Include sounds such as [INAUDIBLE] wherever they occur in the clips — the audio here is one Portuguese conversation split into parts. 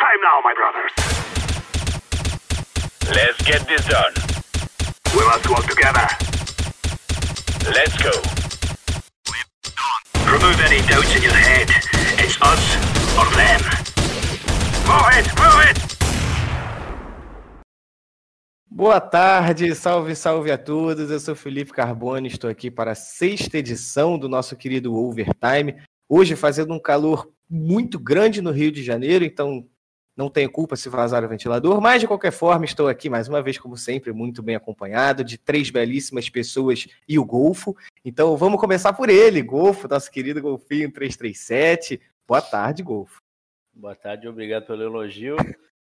time now, my brothers. Let's get this done. We must work together. Let's go. Remove any doubts in your head. It's us or them. Move it, move it! Boa tarde, salve, salve a todos. Eu sou Felipe Carbone, estou aqui para a sexta edição do nosso querido Overtime. Hoje fazendo um calor muito grande no Rio de Janeiro, então não tenho culpa se vazar o ventilador, mas de qualquer forma estou aqui mais uma vez, como sempre, muito bem acompanhado de três belíssimas pessoas e o Golfo. Então vamos começar por ele, Golfo, nosso querido Golfinho 337. Boa tarde, Golfo. Boa tarde, obrigado pelo elogio.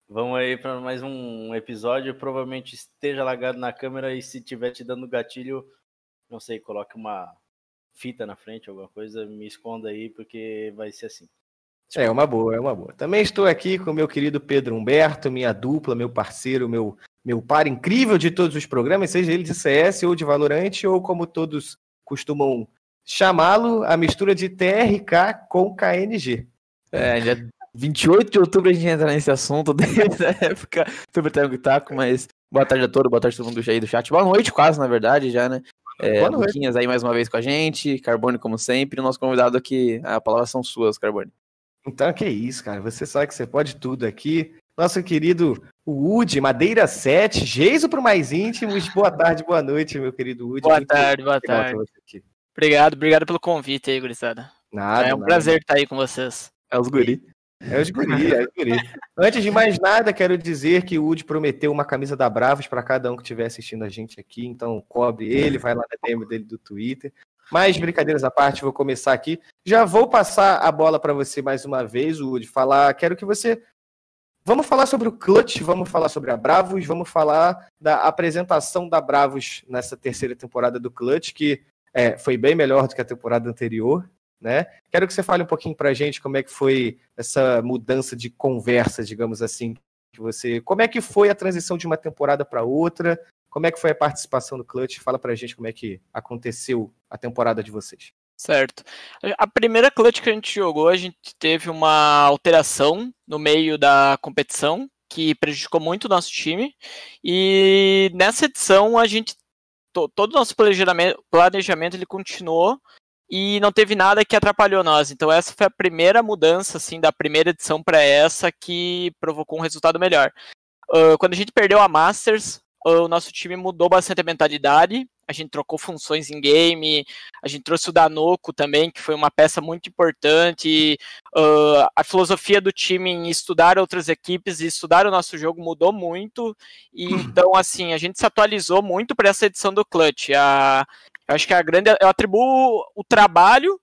Vamos aí para mais um episódio. Provavelmente esteja lagado na câmera e se tiver te dando gatilho, não sei, coloque uma fita na frente, alguma coisa, me esconda aí, porque vai ser assim. É uma boa, é uma boa. Também estou aqui com o meu querido Pedro Humberto, minha dupla, meu parceiro, meu, meu par incrível de todos os programas, seja ele de CS ou de Valorante, ou como todos costumam chamá-lo, a mistura de TRK com KNG. É, já 28 de outubro a gente entra nesse assunto, [LAUGHS] desde a época do Britânico Taco, mas boa tarde a todos, boa tarde a todo mundo aí do chat. Boa noite, quase, na verdade, já, né? É, Boa noite. Luquinhas aí mais uma vez com a gente, Carbone como sempre, o nosso convidado aqui, a palavra são suas, Carbone. Então, que isso, cara. Você sabe que você pode tudo aqui. Nosso querido Wood, Madeira 7, Geiso para mais íntimos. Boa tarde, boa noite, meu querido Wood. Boa Muito tarde, boa tarde. Obrigado, obrigado pelo convite aí, gurizada. Nada, é um nada. prazer estar aí com vocês. É os guri. É os guri, é os guri. Antes de mais nada, quero dizer que o Wood prometeu uma camisa da Bravos para cada um que estiver assistindo a gente aqui, então cobre ele, vai lá na DM dele do Twitter. Mas brincadeiras à parte, vou começar aqui. Já vou passar a bola para você mais uma vez, Wood, falar, quero que você Vamos falar sobre o Clutch, vamos falar sobre a Bravos, vamos falar da apresentação da Bravos nessa terceira temporada do Clutch, que é, foi bem melhor do que a temporada anterior, né? Quero que você fale um pouquinho pra gente como é que foi essa mudança de conversa, digamos assim, que você, como é que foi a transição de uma temporada para outra? Como é que foi a participação do Clutch? Fala pra gente como é que aconteceu a temporada de vocês. Certo. A primeira clutch que a gente jogou, a gente teve uma alteração no meio da competição que prejudicou muito o nosso time. E nessa edição a gente to- todo o nosso planejamento, planejamento ele continuou e não teve nada que atrapalhou nós. Então essa foi a primeira mudança assim da primeira edição para essa que provocou um resultado melhor. Ah, quando a gente perdeu a Masters, o nosso time mudou bastante a mentalidade. A gente trocou funções em game, a gente trouxe o Danoco também, que foi uma peça muito importante. Uh, a filosofia do time em estudar outras equipes e estudar o nosso jogo mudou muito. E então, assim, a gente se atualizou muito para essa edição do Clutch. A, eu acho que a grande. Eu atribuo o trabalho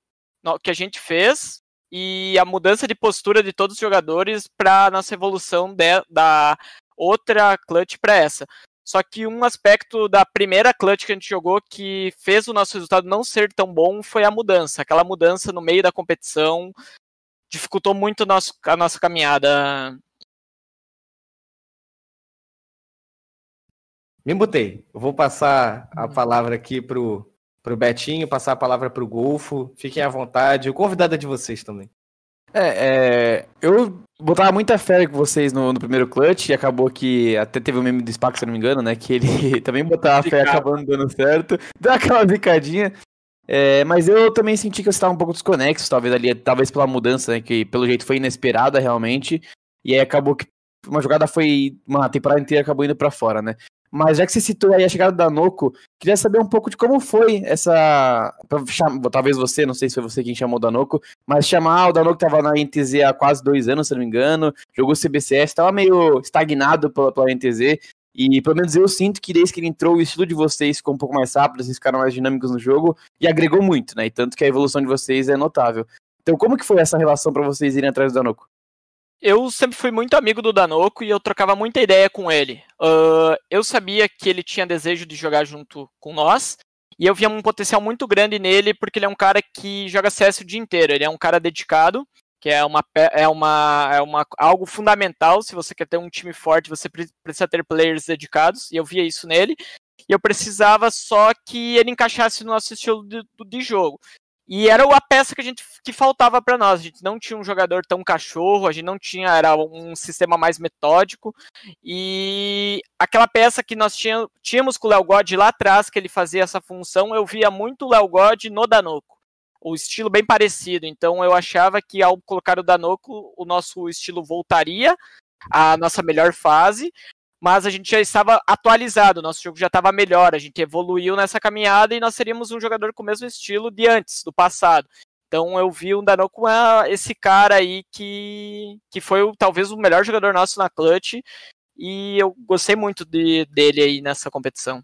que a gente fez e a mudança de postura de todos os jogadores para nossa evolução de- da outra Clutch para essa. Só que um aspecto da primeira clutch que a gente jogou que fez o nosso resultado não ser tão bom foi a mudança. Aquela mudança no meio da competição dificultou muito a nossa caminhada. Me mutei. Eu vou passar a palavra aqui pro, pro Betinho, passar a palavra pro Golfo. Fiquem à vontade. O convidado é de vocês também. É, é, eu botava muita fé com vocês no, no primeiro clutch e acabou que até teve o meme do Spaco, se eu não me engano, né? Que ele [LAUGHS] também botava fé Zicava. acabando dando certo, deu aquela zicadinha. É, mas eu também senti que vocês estavam um pouco desconexos, talvez ali, talvez pela mudança, né? Que pelo jeito foi inesperada realmente. E aí acabou que uma jogada foi. Uma temporada inteira acabou indo pra fora, né? Mas já que você citou aí a chegada da Noco, queria saber um pouco de como foi essa. Talvez você, não sei se foi você quem chamou o Danoco, mas chamar o Danoco tava na NTZ há quase dois anos, se não me engano, jogou CBCS, tava meio estagnado pela, pela NTZ. E pelo menos eu sinto que desde que ele entrou, o estilo de vocês ficou um pouco mais rápido, vocês ficaram mais dinâmicos no jogo e agregou muito, né? E tanto que a evolução de vocês é notável. Então, como que foi essa relação pra vocês irem atrás do Danoco? Eu sempre fui muito amigo do Danoco e eu trocava muita ideia com ele. Ah, eu sabia que ele tinha desejo de jogar junto com nós. E eu via um potencial muito grande nele, porque ele é um cara que joga CS o dia inteiro. Ele é um cara dedicado, que é uma, é uma, é uma algo fundamental. Se você quer ter um time forte, você pre- precisa ter players dedicados. E eu via isso nele. E eu precisava só que ele encaixasse no nosso estilo de, de jogo. E era a peça que a gente que faltava para nós. A gente não tinha um jogador tão cachorro, a gente não tinha era um sistema mais metódico. E aquela peça que nós tínhamos, tínhamos com o Léo God lá atrás, que ele fazia essa função, eu via muito o Léo God no Danoco. O estilo bem parecido. Então eu achava que ao colocar o Danoco, o nosso estilo voltaria à nossa melhor fase, mas a gente já estava atualizado, nosso jogo já estava melhor, a gente evoluiu nessa caminhada e nós seríamos um jogador com o mesmo estilo de antes, do passado. Então eu vi o Danão com esse cara aí que, que foi talvez o melhor jogador nosso na clutch e eu gostei muito de, dele aí nessa competição.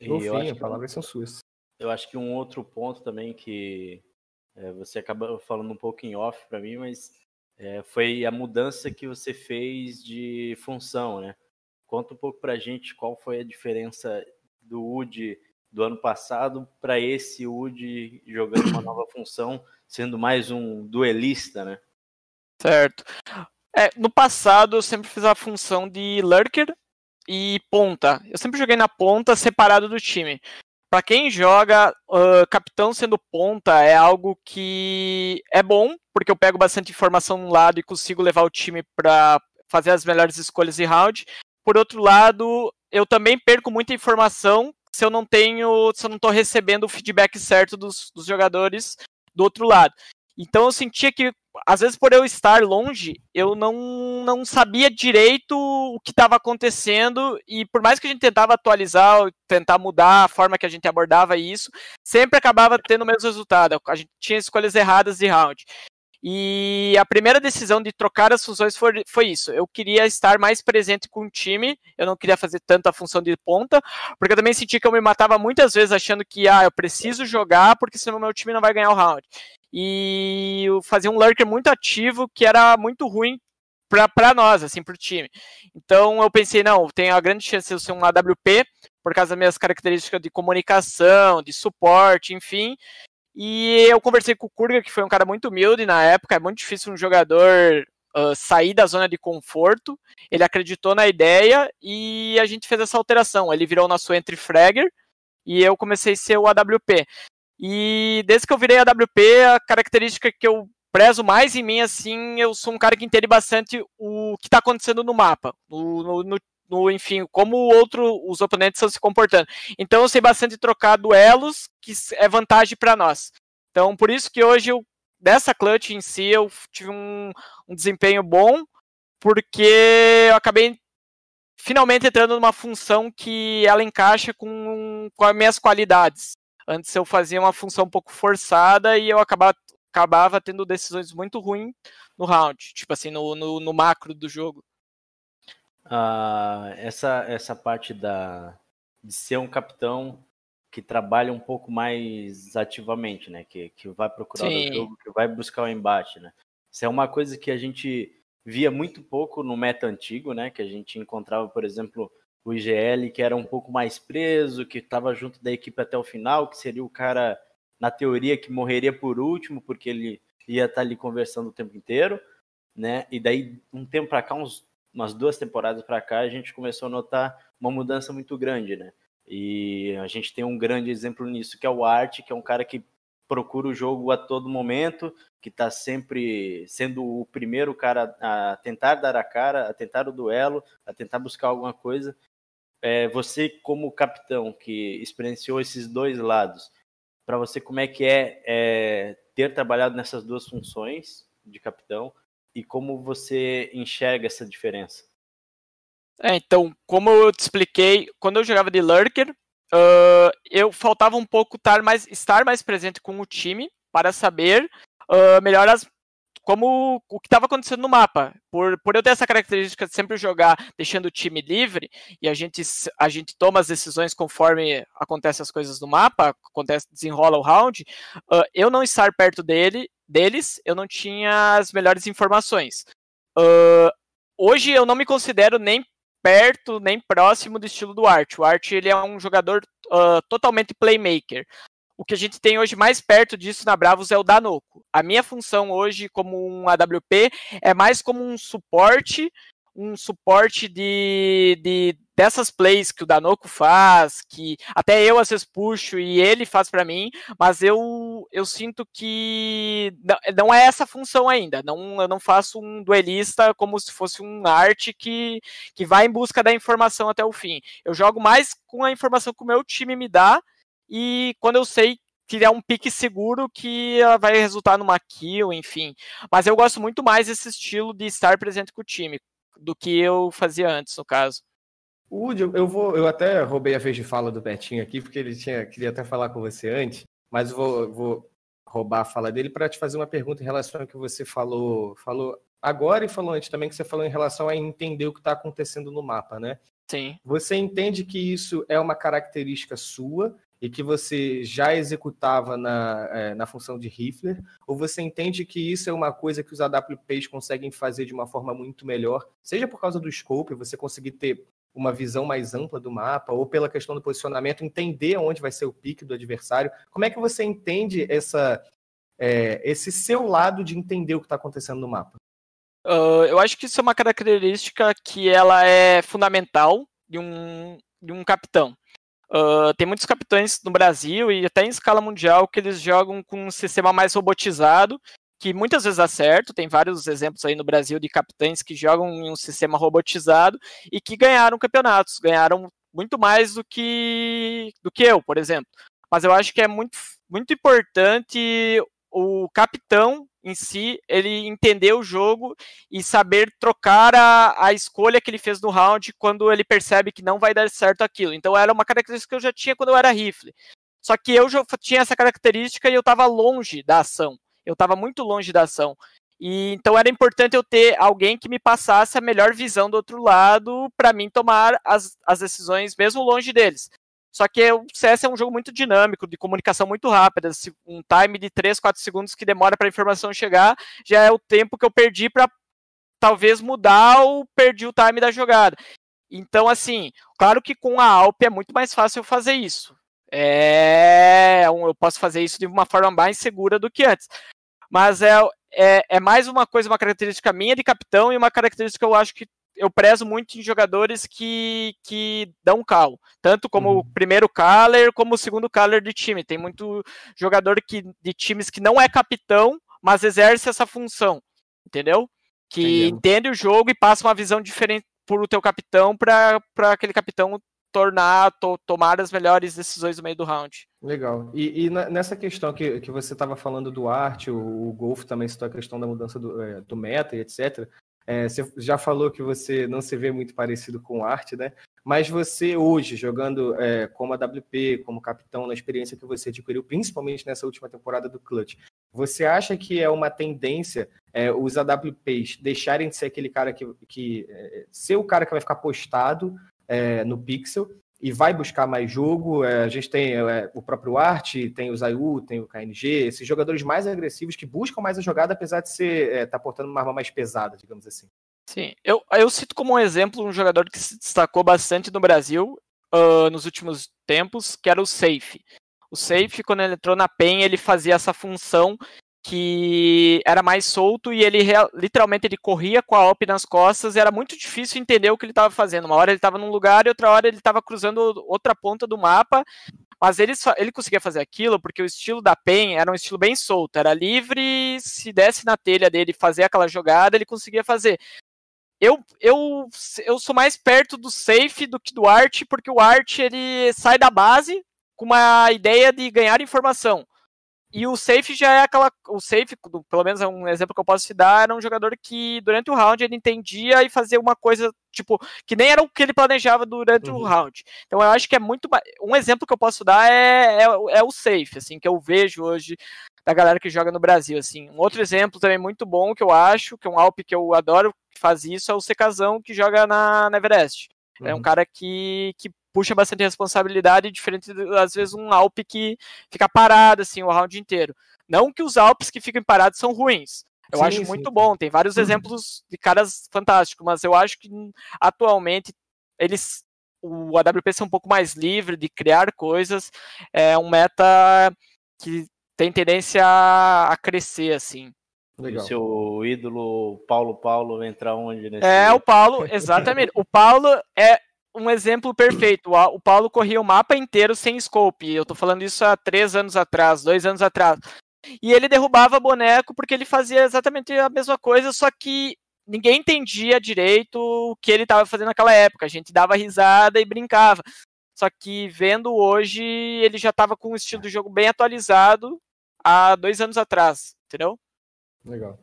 No fim, palavras são suas. Eu acho que um outro ponto também que é, você acaba falando um pouco em off para mim, mas é, foi a mudança que você fez de função, né? Conta um pouco para a gente qual foi a diferença do UD do ano passado para esse UD jogando uma nova função, sendo mais um duelista, né? Certo. É, no passado eu sempre fiz a função de lurker e ponta. Eu sempre joguei na ponta separado do time. Para quem joga, uh, capitão sendo ponta é algo que é bom, porque eu pego bastante informação no lado e consigo levar o time para fazer as melhores escolhas de round. Por outro lado, eu também perco muita informação se eu não tenho, se eu não estou recebendo o feedback certo dos, dos jogadores do outro lado. Então eu sentia que, às vezes, por eu estar longe, eu não, não sabia direito o que estava acontecendo, e por mais que a gente tentava atualizar, tentar mudar a forma que a gente abordava isso, sempre acabava tendo o mesmo resultado. A gente tinha escolhas erradas de round. E a primeira decisão de trocar as funções foi, foi, isso. Eu queria estar mais presente com o time, eu não queria fazer tanta função de ponta, porque eu também senti que eu me matava muitas vezes achando que ah, eu preciso jogar porque senão meu time não vai ganhar o round. E fazia um lurker muito ativo que era muito ruim para nós, assim, para o time. Então eu pensei, não, tem a grande chance de eu ser um AWP, por causa das minhas características de comunicação, de suporte, enfim. E eu conversei com o Kurga, que foi um cara muito humilde na época, é muito difícil um jogador uh, sair da zona de conforto. Ele acreditou na ideia e a gente fez essa alteração. Ele virou nosso entry fragger e eu comecei a ser o AWP. E desde que eu virei AWP, a característica que eu prezo mais em mim, assim, eu sou um cara que entende bastante o que está acontecendo no mapa, no, no, no, enfim, como o outro, os oponentes estão se comportando. Então eu sei bastante trocar duelos, que é vantagem para nós. Então por isso que hoje eu, dessa clutch em si, eu tive um, um desempenho bom, porque eu acabei finalmente entrando numa função que ela encaixa com, com as minhas qualidades. Antes eu fazia uma função um pouco forçada e eu acabava, acabava tendo decisões muito ruins no round, tipo assim, no, no, no macro do jogo. Uh, essa, essa parte da, de ser um capitão que trabalha um pouco mais ativamente, né? Que, que vai procurar Sim. o jogo, que vai buscar o embate, né? Isso é uma coisa que a gente via muito pouco no meta antigo, né? Que a gente encontrava, por exemplo, o IGL, que era um pouco mais preso, que estava junto da equipe até o final, que seria o cara, na teoria, que morreria por último, porque ele ia estar tá ali conversando o tempo inteiro, né? E daí, um tempo para cá, uns umas duas temporadas para cá, a gente começou a notar uma mudança muito grande, né? E a gente tem um grande exemplo nisso, que é o Art, que é um cara que procura o jogo a todo momento, que está sempre sendo o primeiro cara a tentar dar a cara, a tentar o duelo, a tentar buscar alguma coisa. É, você, como capitão, que experienciou esses dois lados, para você, como é que é, é ter trabalhado nessas duas funções de capitão e como você enxerga essa diferença? É, então, como eu te expliquei, quando eu jogava de Lurker, uh, eu faltava um pouco estar mais, estar mais presente com o time para saber uh, melhor as, como o que estava acontecendo no mapa. Por, por eu ter essa característica de sempre jogar deixando o time livre e a gente, a gente toma as decisões conforme acontecem as coisas no mapa, acontece, desenrola o round, uh, eu não estar perto dele deles, eu não tinha as melhores informações. Uh, hoje eu não me considero nem perto, nem próximo do estilo do Art. O Art ele é um jogador uh, totalmente playmaker. O que a gente tem hoje mais perto disso na Bravos é o Danoco. A minha função hoje como um AWP é mais como um suporte, um suporte de, de dessas plays que o Danoco faz, que até eu às vezes puxo e ele faz para mim, mas eu, eu sinto que não, não, é essa função ainda. Não, eu não faço um duelista como se fosse um arte que, que vai em busca da informação até o fim. Eu jogo mais com a informação que o meu time me dá e quando eu sei criar um pique seguro que vai resultar numa kill, enfim. Mas eu gosto muito mais desse estilo de estar presente com o time do que eu fazia antes, no caso. Woody, eu vou, eu até roubei a vez de fala do Betinho aqui, porque ele tinha, queria até falar com você antes, mas vou, vou roubar a fala dele para te fazer uma pergunta em relação ao que você falou, falou agora e falou antes também que você falou em relação a entender o que está acontecendo no mapa, né? Sim. Você entende que isso é uma característica sua e que você já executava na, é, na função de Rifler, ou você entende que isso é uma coisa que os AWPs conseguem fazer de uma forma muito melhor, seja por causa do scope, você conseguir ter uma visão mais ampla do mapa, ou pela questão do posicionamento, entender onde vai ser o pique do adversário. Como é que você entende essa, é, esse seu lado de entender o que está acontecendo no mapa? Uh, eu acho que isso é uma característica que ela é fundamental de um, de um capitão. Uh, tem muitos capitães no Brasil e até em escala mundial que eles jogam com um sistema mais robotizado, que muitas vezes dá certo. Tem vários exemplos aí no Brasil de capitães que jogam em um sistema robotizado e que ganharam campeonatos, ganharam muito mais do que do que eu, por exemplo. Mas eu acho que é muito, muito importante o capitão em si, ele entender o jogo e saber trocar a, a escolha que ele fez no round quando ele percebe que não vai dar certo aquilo. Então era uma característica que eu já tinha quando eu era rifle. Só que eu já tinha essa característica e eu estava longe da ação. Eu estava muito longe da ação. E então era importante eu ter alguém que me passasse a melhor visão do outro lado para mim tomar as, as decisões mesmo longe deles. Só que o CS é um jogo muito dinâmico, de comunicação muito rápida. Um time de 3, 4 segundos que demora para a informação chegar, já é o tempo que eu perdi para talvez mudar ou perdi o time da jogada. Então, assim, claro que com a Alp é muito mais fácil eu fazer isso. É, eu posso fazer isso de uma forma mais segura do que antes. Mas é, é, é mais uma coisa, uma característica minha de capitão e uma característica que eu acho que eu prezo muito em jogadores que, que dão cal, tanto como uhum. o primeiro caller, como o segundo caller de time. Tem muito jogador que, de times que não é capitão, mas exerce essa função, entendeu? Que entende o jogo e passa uma visão diferente por o teu capitão para aquele capitão tornar, to, tomar as melhores decisões no meio do round. Legal. E, e nessa questão que, que você estava falando do arte, o, o Golf também citou a questão da mudança do, é, do meta e etc. É, você já falou que você não se vê muito parecido com arte, né? Mas você hoje, jogando é, como AWP, como capitão, na experiência que você adquiriu, principalmente nessa última temporada do Clutch, você acha que é uma tendência é, os AWPs deixarem de ser aquele cara que, que é, ser o cara que vai ficar postado é, no pixel e vai buscar mais jogo. É, a gente tem é, o próprio Art, tem o Zayu, tem o KNG, esses jogadores mais agressivos que buscam mais a jogada, apesar de ser é, tá portando uma arma mais pesada, digamos assim. Sim, eu, eu cito como um exemplo um jogador que se destacou bastante no Brasil uh, nos últimos tempos, que era o Safe. O Safe, quando ele entrou na PEN, ele fazia essa função que era mais solto e ele literalmente ele corria com a OP nas costas e era muito difícil entender o que ele estava fazendo. Uma hora ele estava num lugar e outra hora ele estava cruzando outra ponta do mapa, mas ele, ele conseguia fazer aquilo porque o estilo da PEN era um estilo bem solto, era livre, se desse na telha dele fazer aquela jogada, ele conseguia fazer. Eu, eu, eu sou mais perto do safe do que do art, porque o art ele sai da base com uma ideia de ganhar informação. E o safe já é aquela. O safe, pelo menos é um exemplo que eu posso te dar, era um jogador que durante o round ele entendia e fazia uma coisa, tipo, que nem era o que ele planejava durante uhum. o round. Então eu acho que é muito. Um exemplo que eu posso dar é, é, é, o safe, assim, que eu vejo hoje da galera que joga no Brasil, assim. Um outro exemplo também muito bom que eu acho, que é um Alp que eu adoro que faz isso, é o Secazão que joga na, na Everest. Uhum. É um uhum. cara que, que puxa bastante responsabilidade, diferente, às vezes, um Alpe que fica parado, assim, o round inteiro. Não que os Alpes que ficam parados são ruins. Eu sim, acho sim. muito bom, tem vários uhum. exemplos de caras fantásticos, mas eu acho que atualmente eles o AWP é um pouco mais livre de criar coisas, é um meta que tem tendência a crescer assim. O Legal. seu ídolo Paulo Paulo vai entrar onde nesse É, o Paulo, [LAUGHS] exatamente. O Paulo é um exemplo perfeito. O Paulo corria o mapa inteiro sem scope. Eu tô falando isso há três anos atrás, dois anos atrás. E ele derrubava boneco porque ele fazia exatamente a mesma coisa, só que ninguém entendia direito o que ele estava fazendo naquela época. A gente dava risada e brincava. Só que vendo hoje, ele já estava com um estilo de jogo bem atualizado há dois anos atrás, entendeu? Legal.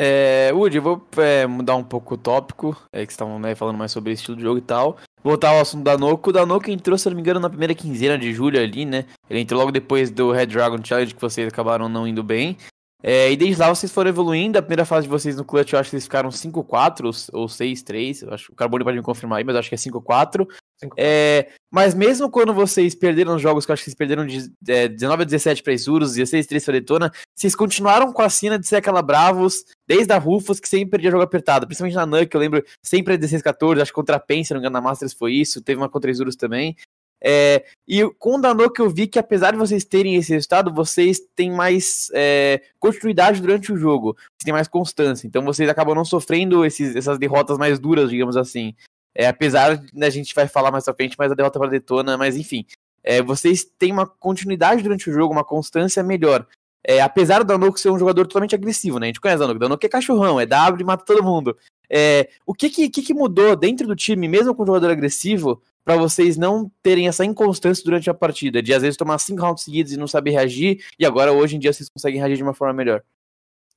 É, Woody, eu vou é, mudar um pouco o tópico, é, que estavam né, falando mais sobre estilo de jogo e tal. Voltar ao assunto da Noco. O Danoco entrou, se não me engano, na primeira quinzena de julho ali, né? Ele entrou logo depois do Red Dragon Challenge, que vocês acabaram não indo bem. É, e desde lá vocês foram evoluindo. A primeira fase de vocês no Clutch, eu acho que vocês ficaram 5-4 ou, ou 6-3. Eu acho que o Carbone pode me confirmar aí, mas eu acho que é 5-4. Cinco- É, mas mesmo quando vocês perderam os jogos, que eu acho que vocês perderam de é, 19 a 17 para Isurus, 16 a 3 para Detona, vocês continuaram com a sina de ser aquela Bravos, desde a Rufus, que sempre perdia jogo apertado. Principalmente na NUC, eu lembro sempre a 16 14, acho que contra a PEN, se não me engano, na Masters foi isso, teve uma contra Isurus também. É, e com o Danoco eu vi que apesar de vocês terem esse resultado, vocês têm mais é, continuidade durante o jogo, vocês têm mais constância, então vocês acabam não sofrendo esses, essas derrotas mais duras, digamos assim. É, apesar, né, a gente vai falar mais pra frente, mas a derrota para Detona, mas enfim. É, vocês têm uma continuidade durante o jogo, uma constância melhor. É, apesar do Danoco ser um jogador totalmente agressivo, né? A gente conhece o. Danoco é cachorrão, é W e mata todo mundo. É, o que que, que mudou dentro do time, mesmo com um jogador agressivo, pra vocês não terem essa inconstância durante a partida? De às vezes tomar cinco rounds seguidos e não saber reagir, e agora hoje em dia vocês conseguem reagir de uma forma melhor.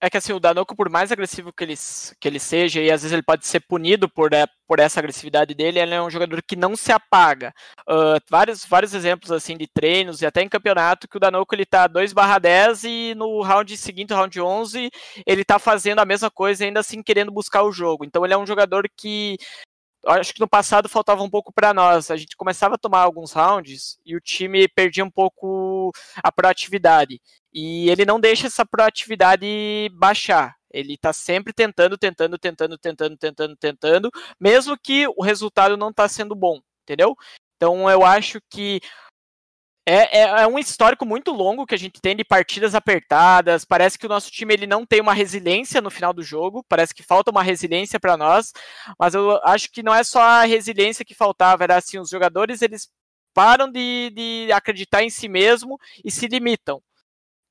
É que assim, o Danoco, por mais agressivo que ele, que ele seja, e às vezes ele pode ser punido por, é, por essa agressividade dele, ele é um jogador que não se apaga. Ah, vários, vários exemplos assim de treinos e até em campeonato que o Danoco ele tá 2 10 e no round seguinte, round 11, ele tá fazendo a mesma coisa ainda assim querendo buscar o jogo. Então ele é um jogador que acho que no passado faltava um pouco para nós. A gente começava a tomar alguns rounds e o time perdia um pouco a proatividade. E ele não deixa essa proatividade baixar. Ele tá sempre tentando, tentando, tentando, tentando, tentando, tentando, mesmo que o resultado não tá sendo bom, entendeu? Então eu acho que é, é, é um histórico muito longo que a gente tem de partidas apertadas. Parece que o nosso time ele não tem uma resiliência no final do jogo. Parece que falta uma resiliência para nós. Mas eu acho que não é só a resiliência que faltava, era assim, os jogadores eles param de, de acreditar em si mesmo e se limitam.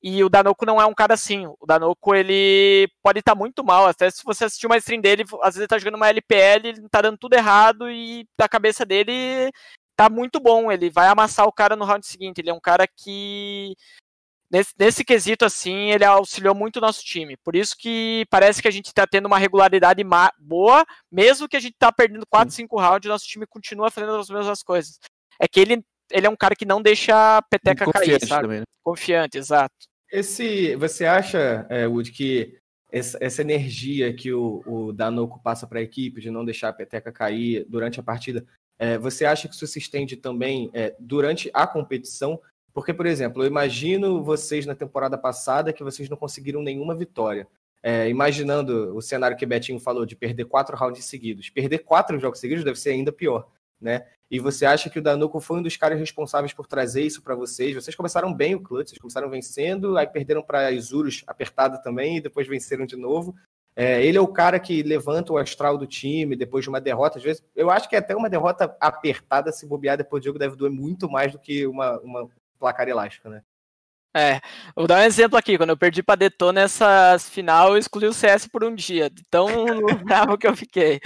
E o Danoco não é um cara assim. O Danoco, ele pode estar muito mal. Até se você assistir uma stream dele, às vezes ele tá jogando uma LPL, ele tá dando tudo errado e da cabeça dele tá muito bom. Ele vai amassar o cara no round seguinte. Ele é um cara que. Nesse, nesse quesito, assim, ele auxiliou muito o nosso time. Por isso que parece que a gente tá tendo uma regularidade boa, mesmo que a gente tá perdendo 4, 5 rounds, nosso time continua fazendo as mesmas coisas. É que ele, ele é um cara que não deixa a peteca cair, Confiante sabe? também, né? Confiante, exato. Esse, você acha, é, Wood, que essa, essa energia que o, o Danoco passa para a equipe de não deixar a peteca cair durante a partida, é, você acha que isso se estende também é, durante a competição? Porque, por exemplo, eu imagino vocês na temporada passada que vocês não conseguiram nenhuma vitória. É, imaginando o cenário que Betinho falou de perder quatro rounds seguidos. Perder quatro jogos seguidos deve ser ainda pior, né? E você acha que o Danuco foi um dos caras responsáveis por trazer isso para vocês? Vocês começaram bem o clutch, vocês começaram vencendo, aí perderam para Isurus apertado também, e depois venceram de novo. É, ele é o cara que levanta o astral do time depois de uma derrota. Às vezes, eu acho que até uma derrota apertada, se bobear depois do jogo, deve doer muito mais do que uma, uma placar elástica, né? É, vou dar um exemplo aqui. Quando eu perdi pra Detona nessas final, eu excluí o CS por um dia. de Tão [LAUGHS] bravo que eu fiquei.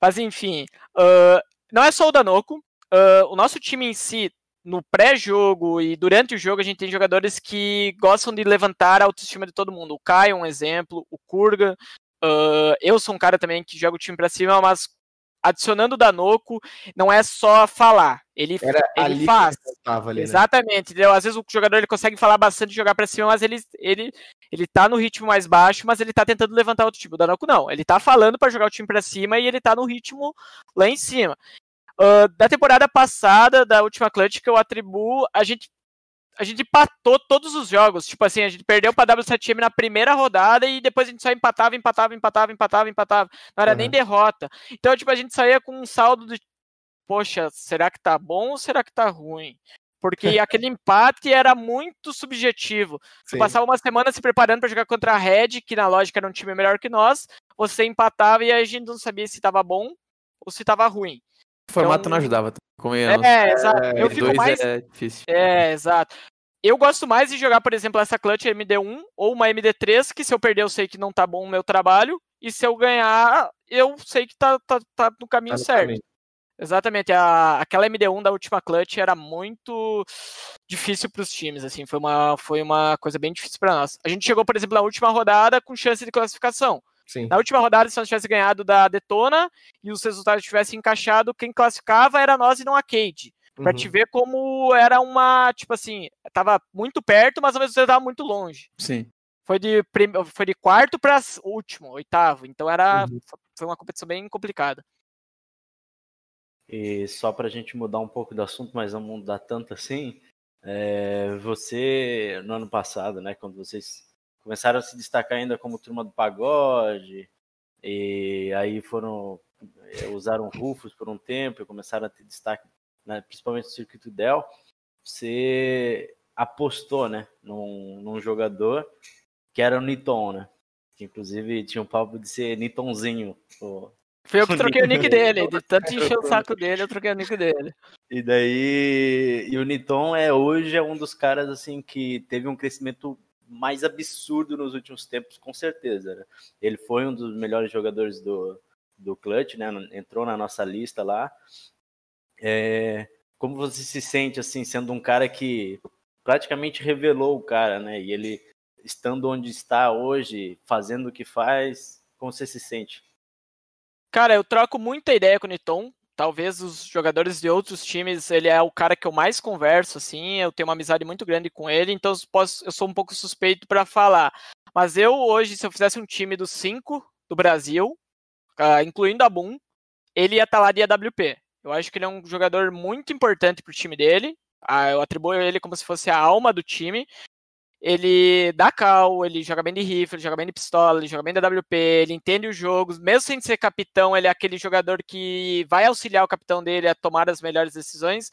Mas enfim, ah, não é só o Danoco. ah, o nosso time em si, no pré-jogo e durante o jogo, a gente tem jogadores que gostam de levantar a autoestima de todo mundo. O Caio é um exemplo, o Kurga. ah, eu sou um cara também que joga o time pra cima, mas adicionando o Danoco, não é só falar. Ele, Era ele ali faz. ali, né? Exatamente, entendeu? Às vezes o jogador ele consegue falar bastante, jogar pra cima, mas ele, ele, ele tá no ritmo mais baixo, mas ele tá tentando levantar outro time. O Danoco não, ele tá falando pra jogar o time pra cima e ele tá no ritmo lá em cima. Ah, da temporada passada, da última clutch que eu atribuo, a gente a gente empatou todos os jogos. Tipo assim, a gente perdeu pra W7M na primeira rodada e depois a gente só empatava, empatava, empatava, empatava, empatava. Não era nem Uhum. derrota. Então, tipo, a gente saía com um saldo de poxa, será que tá bom ou será que tá ruim? Porque [LAUGHS] aquele empate era muito subjetivo. Você Sim. passava uma semana se preparando para jogar contra a Red, que na lógica era um time melhor que nós. Você empatava e a gente não sabia se estava bom ou se estava ruim. O formato Então- não ajudava, convenhamos. É, exato. Eu R2 fico mais. é difícil. É, exato. Eu gosto mais de jogar, por exemplo, essa clutch MD1 ou uma MD3, que se eu perder eu sei que não tá bom o meu trabalho, e se eu ganhar, eu sei que tá, tá, tá no caminho Tá no certo. caminho. Exatamente. A, aquela MD1 da última clutch era muito difícil para os times, assim, foi uma, foi uma coisa bem difícil para nós. A gente chegou, por exemplo, na última rodada com chance de classificação. Sim. Na última rodada, se nós tivesse ganhado da Detona e os resultados tivessem encaixado, quem classificava era nós e não a Cade. Pra Uhum. te ver como era uma, tipo assim, tava muito perto, mas ao mesmo tempo tava muito longe. Sim. Foi de, prim... foi de quarto para último, oitavo. Então era Uhum. foi uma competição bem complicada. E só para a gente mudar um pouco do assunto, mas não mudar tanto assim, é, você, no ano passado, né, quando vocês começaram a se destacar ainda como turma do pagode, e aí foram, é, usaram Rufus por um tempo e começaram a ter destaque, né, principalmente no circuito Dell, você apostou, né, num, num jogador que era o Niton, né, que inclusive tinha um papo de ser Nitonzinho, o, Foi eu que troquei o nick [LAUGHS] dele. De tanto encher o saco dele, eu troquei o nick dele. E daí, e o Niton é hoje é um dos caras assim que teve um crescimento mais absurdo nos últimos tempos, com certeza. né? Ele foi um dos melhores jogadores do, do Clutch, né? Entrou na nossa lista lá. É, como você se sente assim, sendo um cara que praticamente revelou o cara, né? E ele estando onde está hoje, fazendo o que faz, como você se sente? Cara, eu troco muita ideia com o Niton. Talvez os jogadores de outros times, ele é o cara que eu mais converso, assim. Eu tenho uma amizade muito grande com ele, então eu, posso, eu sou um pouco suspeito para falar. Mas eu hoje, se eu fizesse um time dos cinco do Brasil, uh, incluindo a Boom, ele ia estar lá de AWP. Eu acho que ele é um jogador muito importante pro time dele. Uh, eu atribuo ele como se fosse a alma do time ele dá cal, ele joga bem de rifle, ele joga bem de pistola, ele joga bem da WP, ele entende os jogos, mesmo sem ser capitão, ele é aquele jogador que vai auxiliar o capitão dele a tomar as melhores decisões.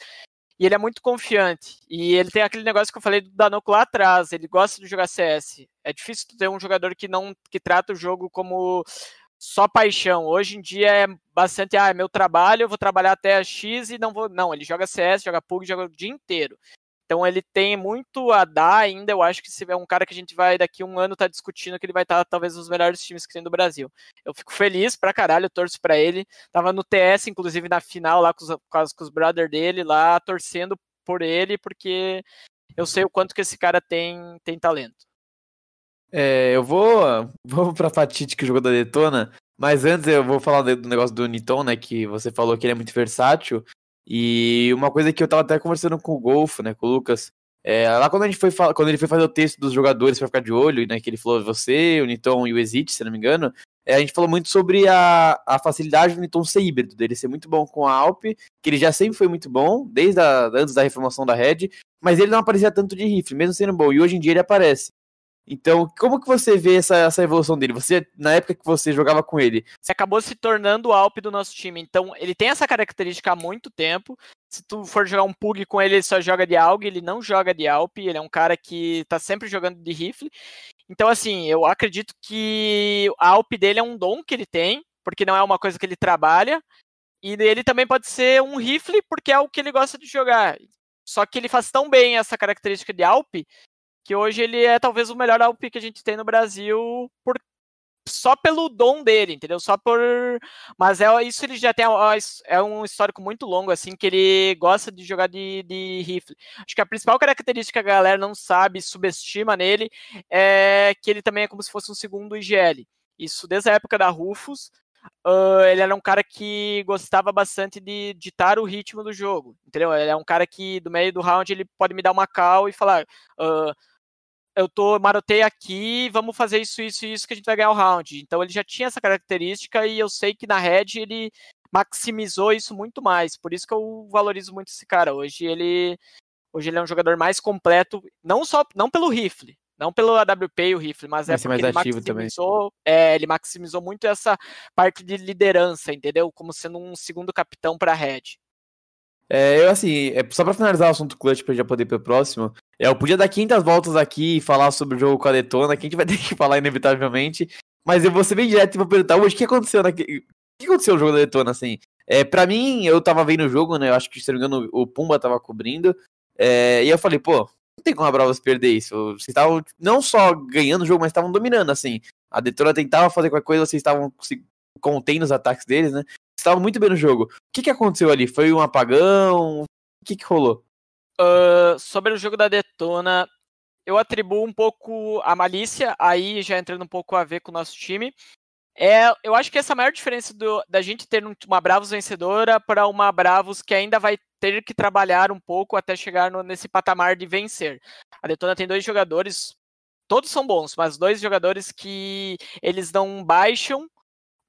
E ele é muito confiante. E ele tem aquele negócio que eu falei do Danoco lá atrás, ele gosta de jogar CS. É difícil ter um jogador que não que trata o jogo como só paixão. Hoje em dia é bastante, ah, é meu trabalho, eu vou trabalhar até X e não vou. Não, ele joga CS, joga PUG, joga o dia inteiro. Então ele tem muito a dar ainda. Eu acho que se é um cara que a gente vai daqui um ano tá discutindo que ele vai estar tá, talvez nos melhores times que tem do Brasil. Eu fico feliz pra caralho, eu torço pra ele. Tava no TS, inclusive na final lá com os, com os, brothers dele lá, torcendo por ele, porque eu sei o quanto que esse cara tem, tem talento. É, eu vou, [LAUGHS] vou pra Fatite que jogou da Detona, mas antes eu vou falar do negócio do Niton, né, que você falou que ele é muito versátil. E uma coisa que eu tava até conversando com o Golfo, né, com o Lucas, é, lá quando a gente foi quando ele foi fazer o texto dos jogadores para ficar de olho, né, que ele falou você, o Niton e o Exit, se não me engano, é, a gente falou muito sobre a, a facilidade do Niton ser híbrido, dele ser muito bom com a Alp, que ele já sempre foi muito bom, desde a, antes da reformação da Red, mas ele não aparecia tanto de rifle, mesmo sendo bom, e hoje em dia ele aparece. Então, como que você vê essa, essa evolução dele? Você, na época que você jogava com ele, você acabou se tornando o Alp do nosso time. Então, ele tem essa característica há muito tempo. Se tu for jogar um Pug com ele, ele só joga de AUG, ele não joga de Alp, ele é um cara que tá sempre jogando de rifle. Então, assim, eu acredito que a Alp dele é um dom que ele tem, porque não é uma coisa que ele trabalha. E ele também pode ser um rifle, porque é o que ele gosta de jogar. Só que ele faz tão bem essa característica de Alp que hoje ele é talvez o melhor AWP que a gente tem no Brasil por só pelo dom dele, entendeu? Só por mas é isso ele já tem é um histórico muito longo assim que ele gosta de jogar de, de rifle. Acho que a principal característica que a galera não sabe, subestima nele é que ele também é como se fosse um segundo IGL. Isso desde a época da Rufus. Uh, ele era um cara que gostava bastante de ditar o ritmo do jogo, entendeu? Ele é um cara que do meio do round ele pode me dar uma call e falar uh, eu tô marotei aqui, vamos fazer isso, isso e isso que a gente vai ganhar o round. Então ele já tinha essa característica e eu sei que na Red ele maximizou isso muito mais. Por isso que eu valorizo muito esse cara. Hoje ele hoje ele é um jogador mais completo, não só não pelo rifle, não pelo AWP e o rifle, mas é Vai ser porque mais ele maximizou, é, ele maximizou muito essa parte de liderança, entendeu? Como sendo um segundo capitão para Red. É, eu assim, é, só pra finalizar o assunto clutch pra já poder ir pro próximo, é, eu podia dar 500 voltas aqui e falar sobre o jogo com a Detona, que a gente vai [LAUGHS] ter que falar inevitavelmente, mas eu vou ser bem direto e vou perguntar hoje o que aconteceu naquele... O que aconteceu no jogo da Detona, assim? É, pra mim, eu tava vendo o jogo, né, eu acho que, se não me engano, o Pumba tava cobrindo, é, e eu falei, pô, não tem como a Bravos perder isso, vocês estavam não só ganhando o jogo, mas estavam dominando, assim, a Detona tentava fazer qualquer coisa, vocês estavam contendo os ataques deles, né, estavam muito bem no jogo. O que, que aconteceu ali? Foi um apagão? O que, que rolou? Uh, sobre o jogo da Detona, eu atribuo um pouco a malícia, aí já entrando um pouco a ver com o nosso time. É, eu acho que essa é maior diferença do, da gente ter uma Bravos vencedora para uma Bravos que ainda vai ter que trabalhar um pouco até chegar no, nesse patamar de vencer. A Detona tem dois jogadores, todos são bons, mas dois jogadores que eles não baixam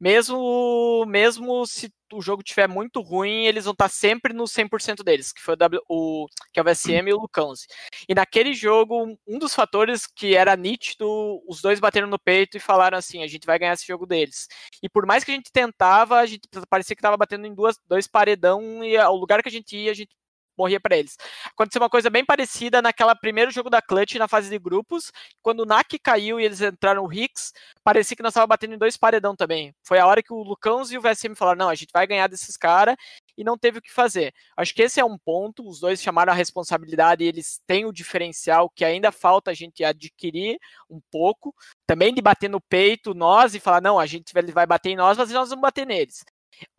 mesmo mesmo se o jogo tiver muito ruim, eles vão estar sempre no 100% deles, que foi o, w, o que é o VSM e o Lucãozi. E naquele jogo, um dos fatores que era nítido, os dois bateram no peito e falaram assim, a gente vai ganhar esse jogo deles. E por mais que a gente tentava, a gente parecia que estava batendo em duas, dois paredão e o lugar que a gente ia, a gente morria para eles. Aconteceu uma coisa bem parecida naquela primeiro jogo da Clutch na fase de grupos, quando o NAC caiu e eles entraram o Hicks, parecia que nós estávamos batendo em dois paredão também. Foi a hora que o Lucãos e o VSM falaram: não, a gente vai ganhar desses caras e não teve o que fazer. Acho que esse é um ponto, os dois chamaram a responsabilidade e eles têm o diferencial que ainda falta a gente adquirir um pouco, também de bater no peito nós e falar: não, a gente vai bater em nós, mas nós vamos bater neles.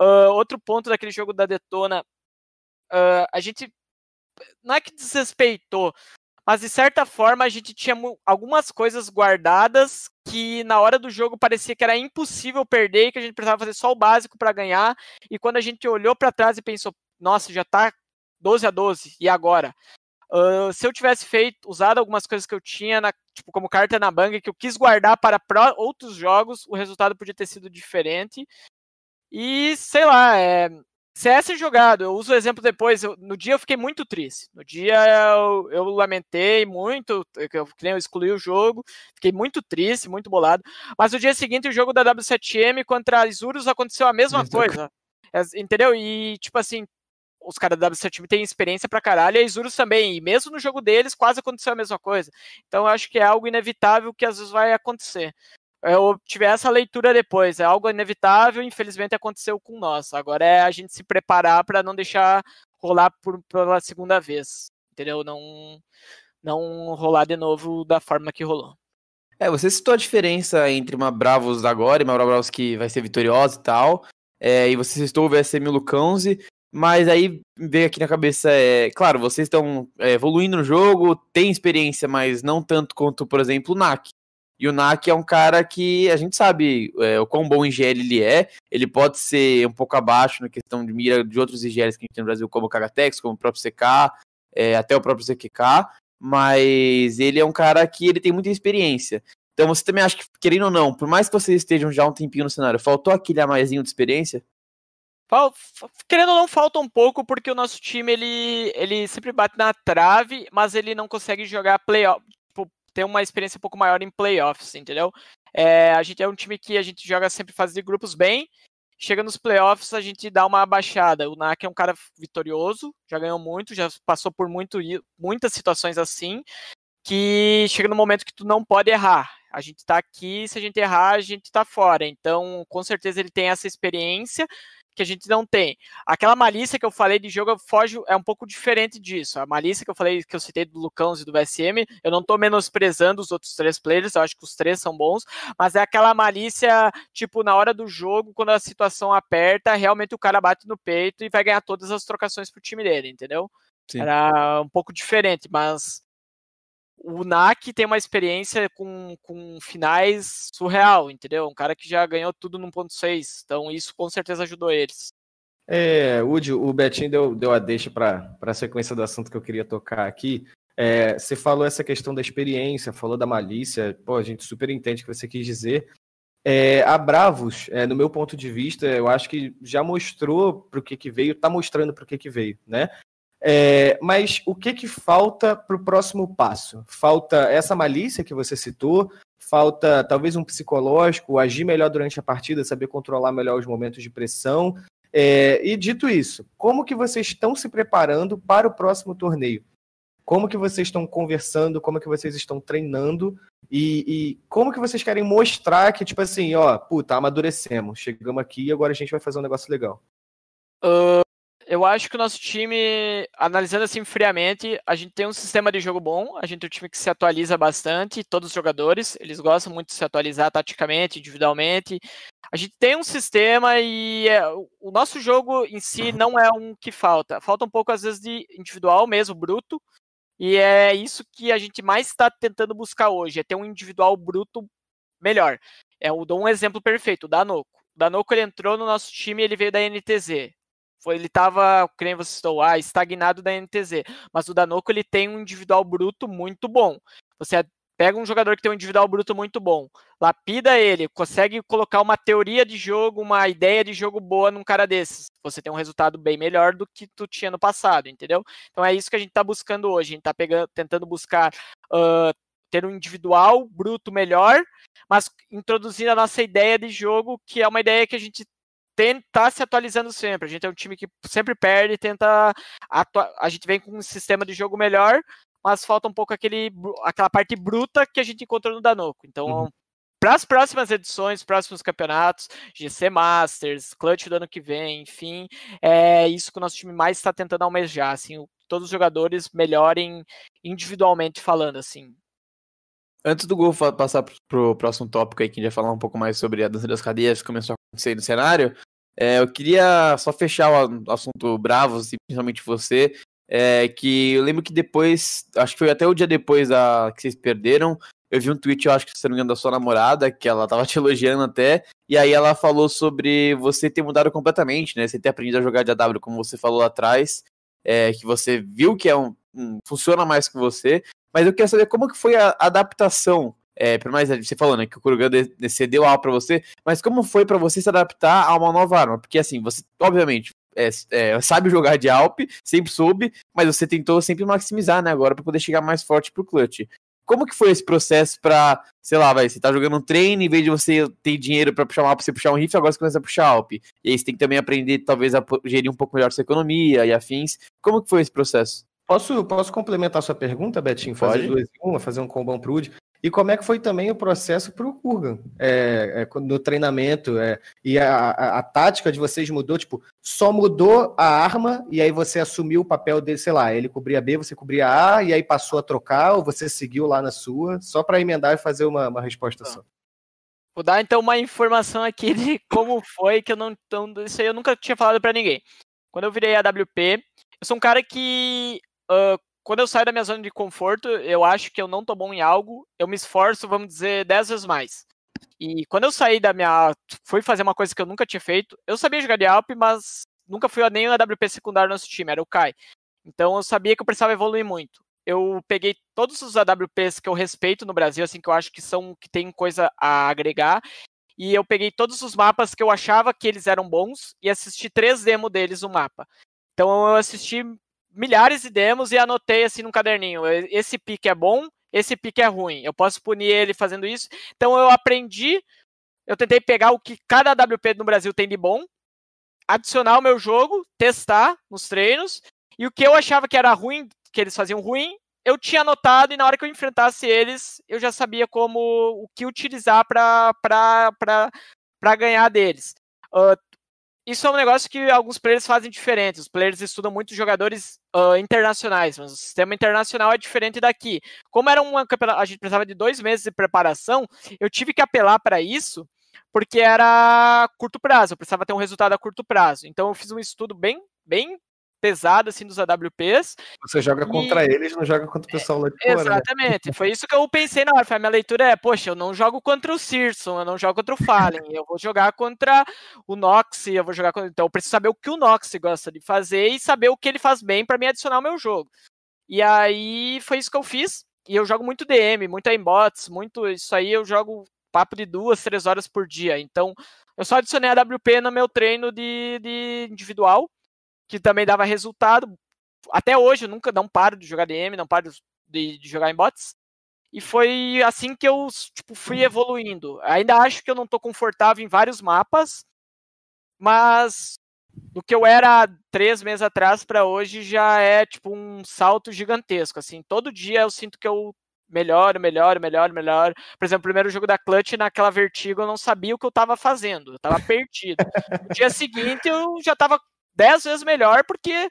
Uh, outro ponto daquele jogo da Detona uh, a gente não é que desrespeitou, mas de certa forma a gente tinha algumas coisas guardadas que na hora do jogo parecia que era impossível perder, que a gente precisava fazer só o básico para ganhar, e quando a gente olhou para trás e pensou, nossa, já tá 12 a 12, e agora? Uh, se eu tivesse feito, usado algumas coisas que eu tinha, na, tipo, como carta na banca, que eu quis guardar para outros jogos, o resultado podia ter sido diferente. E, sei lá, é, CS jogado, eu uso o exemplo depois. Eu, no dia eu fiquei muito triste. No dia eu, eu lamentei muito, eu, eu excluí o jogo, fiquei muito triste, muito bolado. Mas no dia seguinte, o jogo da W7M contra a Isurus aconteceu a mesma Isso. coisa. É, entendeu? E, tipo assim, os caras da W7M têm experiência pra caralho, e a Isurus também. E mesmo no jogo deles, quase aconteceu a mesma coisa. Então eu acho que é algo inevitável que às vezes vai acontecer eu tive essa leitura depois. É algo inevitável, infelizmente aconteceu com nós. Agora é a gente se preparar para não deixar rolar por, pela segunda vez. Entendeu? Não, não rolar de novo da forma que rolou. É, você citou a diferença entre uma Bravos agora e uma Bravos que vai ser vitoriosa e tal. É, e você citou o VSM Lucãozi. Mas aí veio aqui na cabeça, é, claro, vocês estão é, evoluindo no jogo, tem experiência, mas não tanto quanto, por exemplo, o NAC. E o Nak é um cara que a gente sabe é, o quão bom IGL ele é. Ele pode ser um pouco abaixo na questão de mira de outros IGLs que a gente tem no Brasil, como o Kagatex, como o próprio CK, é, até o próprio ZQK. Mas ele é um cara que ele tem muita experiência. Então você também acha que, querendo ou não, por mais que vocês estejam já um tempinho no cenário, faltou aquele a maisinho de experiência? Querendo ou não, falta um pouco, porque o nosso time ele, ele sempre bate na trave, mas ele não consegue jogar playoff, ter uma experiência um pouco maior em playoffs, entendeu? É, a gente é um time que a gente joga sempre fase de grupos bem, chega nos playoffs a gente dá uma baixada. O NAC é um cara vitorioso, já ganhou muito, já passou por muito, muitas situações assim, que chega no momento que tu não pode errar. A gente tá aqui, se a gente errar, a gente tá fora. Então, com certeza ele tem essa experiência, que a gente não tem. Aquela malícia que eu falei de jogo foge é um pouco diferente disso. A malícia que eu falei que eu citei do Lucãos e do VSM, eu não tô menosprezando os outros três players, eu acho que os três são bons, mas é aquela malícia, tipo, na hora do jogo, quando a situação aperta, realmente o cara bate no peito e vai ganhar todas as trocações pro time dele, entendeu? Sim. Era um pouco diferente, mas o NAC tem uma experiência com, com finais surreal, entendeu? Um cara que já ganhou tudo no ponto 6. Então isso com certeza ajudou eles. É, Udi, o Betinho deu, deu a deixa para a sequência do assunto que eu queria tocar aqui. É, você falou essa questão da experiência, falou da malícia, pô, a gente super entende o que você quis dizer. É, a Bravos, é, no meu ponto de vista, eu acho que já mostrou para o que, que veio, está mostrando para o que, que veio, né? É, mas o que, que falta para o próximo passo? Falta essa malícia que você citou, falta talvez um psicológico, agir melhor durante a partida, saber controlar melhor os momentos de pressão. É, e dito isso, como que vocês estão se preparando para o próximo torneio? Como que vocês estão conversando? Como que vocês estão treinando? E, e como que vocês querem mostrar que, tipo assim, ó, puta, amadurecemos, chegamos aqui e agora a gente vai fazer um negócio legal? Uh, eu acho que o nosso time, analisando assim friamente, a gente tem um sistema de jogo bom, a gente é um time que se atualiza bastante, todos os jogadores, eles gostam muito de se atualizar taticamente, individualmente. A gente tem um sistema e é, o nosso jogo em si não é um que falta. Falta um pouco, às vezes, de individual mesmo, bruto. E é isso que a gente mais está tentando buscar hoje, é ter um individual bruto melhor. É, eu dou um exemplo perfeito, o Danoco. O Danoco ele entrou no nosso time ele veio da NTZ. Foi, ele estava, nem você citou, ah, estagnado da NTZ. Mas o Danoco ele tem um individual bruto muito bom. Você pega um jogador que tem um individual bruto muito bom, lapida ele, consegue colocar uma teoria de jogo, uma ideia de jogo boa num cara desses. Você tem um resultado bem melhor do que tu tinha no passado, entendeu? Então é isso que a gente está buscando hoje. A gente está tentando buscar uh, ter um individual bruto melhor, mas introduzindo a nossa ideia de jogo, que é uma ideia que a gente tentar se atualizando sempre. A gente é um time que sempre perde, tenta a gente vem com um sistema de jogo melhor, mas falta um pouco aquele aquela parte bruta que a gente encontrou no Danoco. Então, uhum. para as próximas edições, próximos campeonatos, GC Masters, Clutch do ano que vem, enfim, é isso que o nosso time mais está tentando almejar, assim, todos os jogadores melhorem individualmente falando, assim. Antes do Gol passar pro próximo tópico aí, que a gente vai falar um pouco mais sobre a dança das cadeias que começou a acontecer no cenário, é, eu queria só fechar o assunto Bravos, e principalmente você, é, que eu lembro que depois, acho que foi até o dia depois da, que vocês perderam, eu vi um tweet, eu acho que se não me engano, da sua namorada, que ela tava te elogiando até, e aí ela falou sobre você ter mudado completamente, né? Você ter aprendido a jogar de AW, como você falou lá atrás, é, que você viu que é um, um, funciona mais que você, mas eu queria saber como que foi a adaptação. É, por mais você falou, né, que o Kurugan cedeu a para você, mas como foi para você se adaptar a uma nova arma? Porque assim, você, obviamente, é, é, sabe jogar de Alp, sempre soube, mas você tentou sempre maximizar, né, agora para poder chegar mais forte pro clutch. Como que foi esse processo pra, sei lá, vai, você tá jogando um treino, em vez de você ter dinheiro para puxar uma Alp, você puxar um rifle, agora você começa a puxar Alp. E aí você tem que também aprender, talvez, a gerir um pouco melhor sua economia e afins. Como que foi esse processo? Posso, posso complementar sua pergunta, Betinho? Fazer Pode. duas em uma, fazer um combão pro Udi. E como é que foi também o processo para o Kurgan é, é, no treinamento? É, e a, a, a, tática de vocês mudou? Tipo, só mudou a arma e aí você assumiu o papel dele, sei lá, ele cobria B, você cobria A e aí passou a trocar ou você seguiu lá na sua? Só para emendar e fazer uma, uma resposta só. Vou dar então uma informação aqui de [LAUGHS] como foi, que eu não. Então, isso aí eu nunca tinha falado para ninguém. Quando eu virei AWP, eu sou um cara que uh, quando eu saio da minha zona de conforto, eu acho que eu não tô bom em algo, eu me esforço, vamos dizer, dez vezes mais. E quando eu saí da minha. fui fazer uma coisa que eu nunca tinha feito, eu sabia jogar de Alp, mas nunca fui a nenhum AWP secundário no nosso time, era o Kai. Então eu sabia que eu precisava evoluir muito. Eu peguei todos os AWPs que eu respeito no Brasil, assim, que eu acho que são que tem coisa a agregar. E eu peguei todos os mapas que eu achava que eles eram bons e assisti três demos deles no mapa. Então eu assisti milhares de demos e anotei assim num caderninho. Esse pique é bom, esse pique é ruim. Eu posso punir ele fazendo isso. Então eu aprendi, eu tentei pegar o que cada WP no Brasil tem de bom, adicionar ao meu jogo, testar nos treinos, e o que eu achava que era ruim, que eles faziam ruim, eu tinha anotado e na hora que eu enfrentasse eles, eu já sabia como o que utilizar para ganhar deles. Uh, isso é um negócio que alguns players fazem diferente. Os players estudam muito jogadores uh, internacionais, mas o sistema internacional é diferente daqui. Como era uma a gente precisava de dois meses de preparação, eu tive que apelar para isso, porque era curto prazo, eu precisava ter um resultado a curto prazo. Então eu fiz um estudo bem, bem pesada assim dos AWPs. Você joga e... contra eles, não joga contra o pessoal lá de fora. Né? Exatamente. Né? Foi isso que eu pensei na hora. A minha leitura é, poxa, eu não jogo contra o Searson, eu não jogo contra o Fallen, eu vou jogar contra o Nox, eu vou jogar contra... Então eu preciso saber o que o Nox gosta de fazer e saber o que ele faz bem para me adicionar ao meu jogo. E aí foi isso que eu fiz. E eu jogo muito DM, muito aimbots, muito isso aí eu jogo papo de duas, três horas por dia. Então, eu só adicionei a WP no meu treino de, de individual que também dava resultado. Até hoje eu nunca não paro de jogar DM, não paro de, de jogar em bots. E foi assim que eu tipo, fui evoluindo. Ainda acho que eu não estou confortável em vários mapas, mas do que eu era três meses atrás para hoje já é tipo um salto gigantesco. Assim, todo dia eu sinto que eu melhor, melhor, melhor, melhor. Por exemplo, o primeiro jogo da Clutch, naquela vertigo, eu não sabia o que eu estava fazendo, eu estava perdido. No dia seguinte, eu já estava dez vezes melhor, porque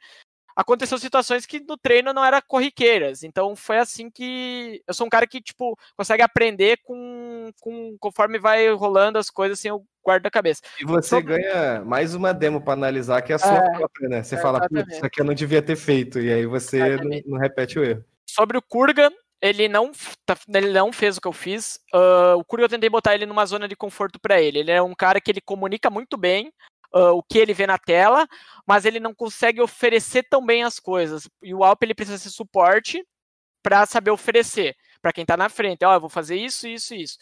aconteceu situações que no treino não eram corriqueiras. Então foi assim que. Eu sou um cara que, tipo, consegue aprender com, com conforme vai rolando as coisas, assim, eu guardo na cabeça. E você então, ganha mais uma demo para analisar, que é a sua é, própria, né? Você é, fala, putz, isso aqui eu não devia ter feito. E aí você não, não, repete o erro. Sobre o Kurgan, ele não, tá, ele não fez o que eu fiz. Uh, o Kurgan eu tentei botar ele numa zona de conforto para ele. Ele é um cara que ele comunica muito bem, uh, o que ele vê na tela, mas ele não consegue oferecer tão bem as coisas. E o Alp ele precisa ser suporte para saber oferecer para quem está na frente. Ó, oh, eu vou fazer isso, isso, isso.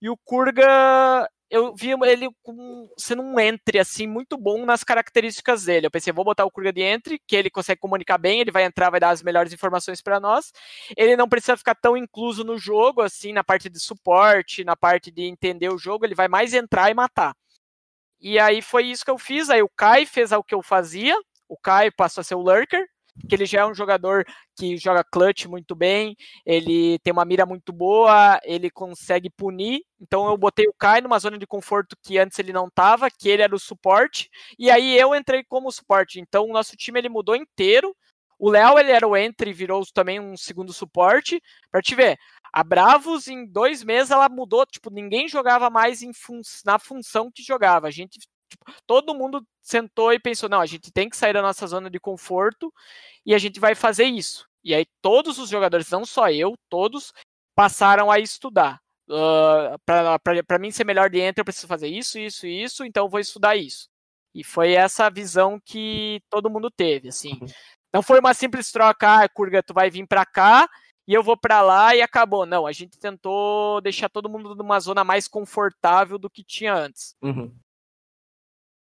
E o Kurga, eu vi ele com, sendo um entre assim muito bom nas características dele. Eu pensei, vou botar o Kurga de entre, que ele consegue comunicar bem, ele vai entrar, vai dar as melhores informações para nós. Ele não precisa ficar tão incluso no jogo assim, na parte de suporte, na parte de entender o jogo, ele vai mais entrar e matar. E aí foi isso que eu fiz. Aí o Kai fez o que eu fazia. O Kai passou a ser o Lurker, que ele já é um jogador que joga clutch muito bem, ele tem uma mira muito boa, ele consegue punir. Então eu botei o Kai numa zona de conforto que antes ele não tava, que ele era o suporte, e aí eu entrei como suporte. Então o nosso time ele mudou inteiro. O Léo ele era o entry, virou também um segundo suporte. Para te ver, a Bravos, em dois meses, ela mudou. Tipo, ninguém jogava mais fun na função que jogava. A gente, tipo, todo mundo sentou e pensou: não, a gente tem que sair da nossa zona de conforto e a gente vai fazer isso. E aí, todos os jogadores, não só eu, todos passaram a estudar. Uh, para mim ser melhor de enter, eu preciso fazer isso, isso isso, então eu vou estudar isso. E foi essa visão que todo mundo teve, assim. Não foi uma simples troca, ah, Kurga, tu vai vir para cá e eu vou para lá e acabou. Não, a gente tentou deixar todo mundo numa zona mais confortável do que tinha antes. Uhum.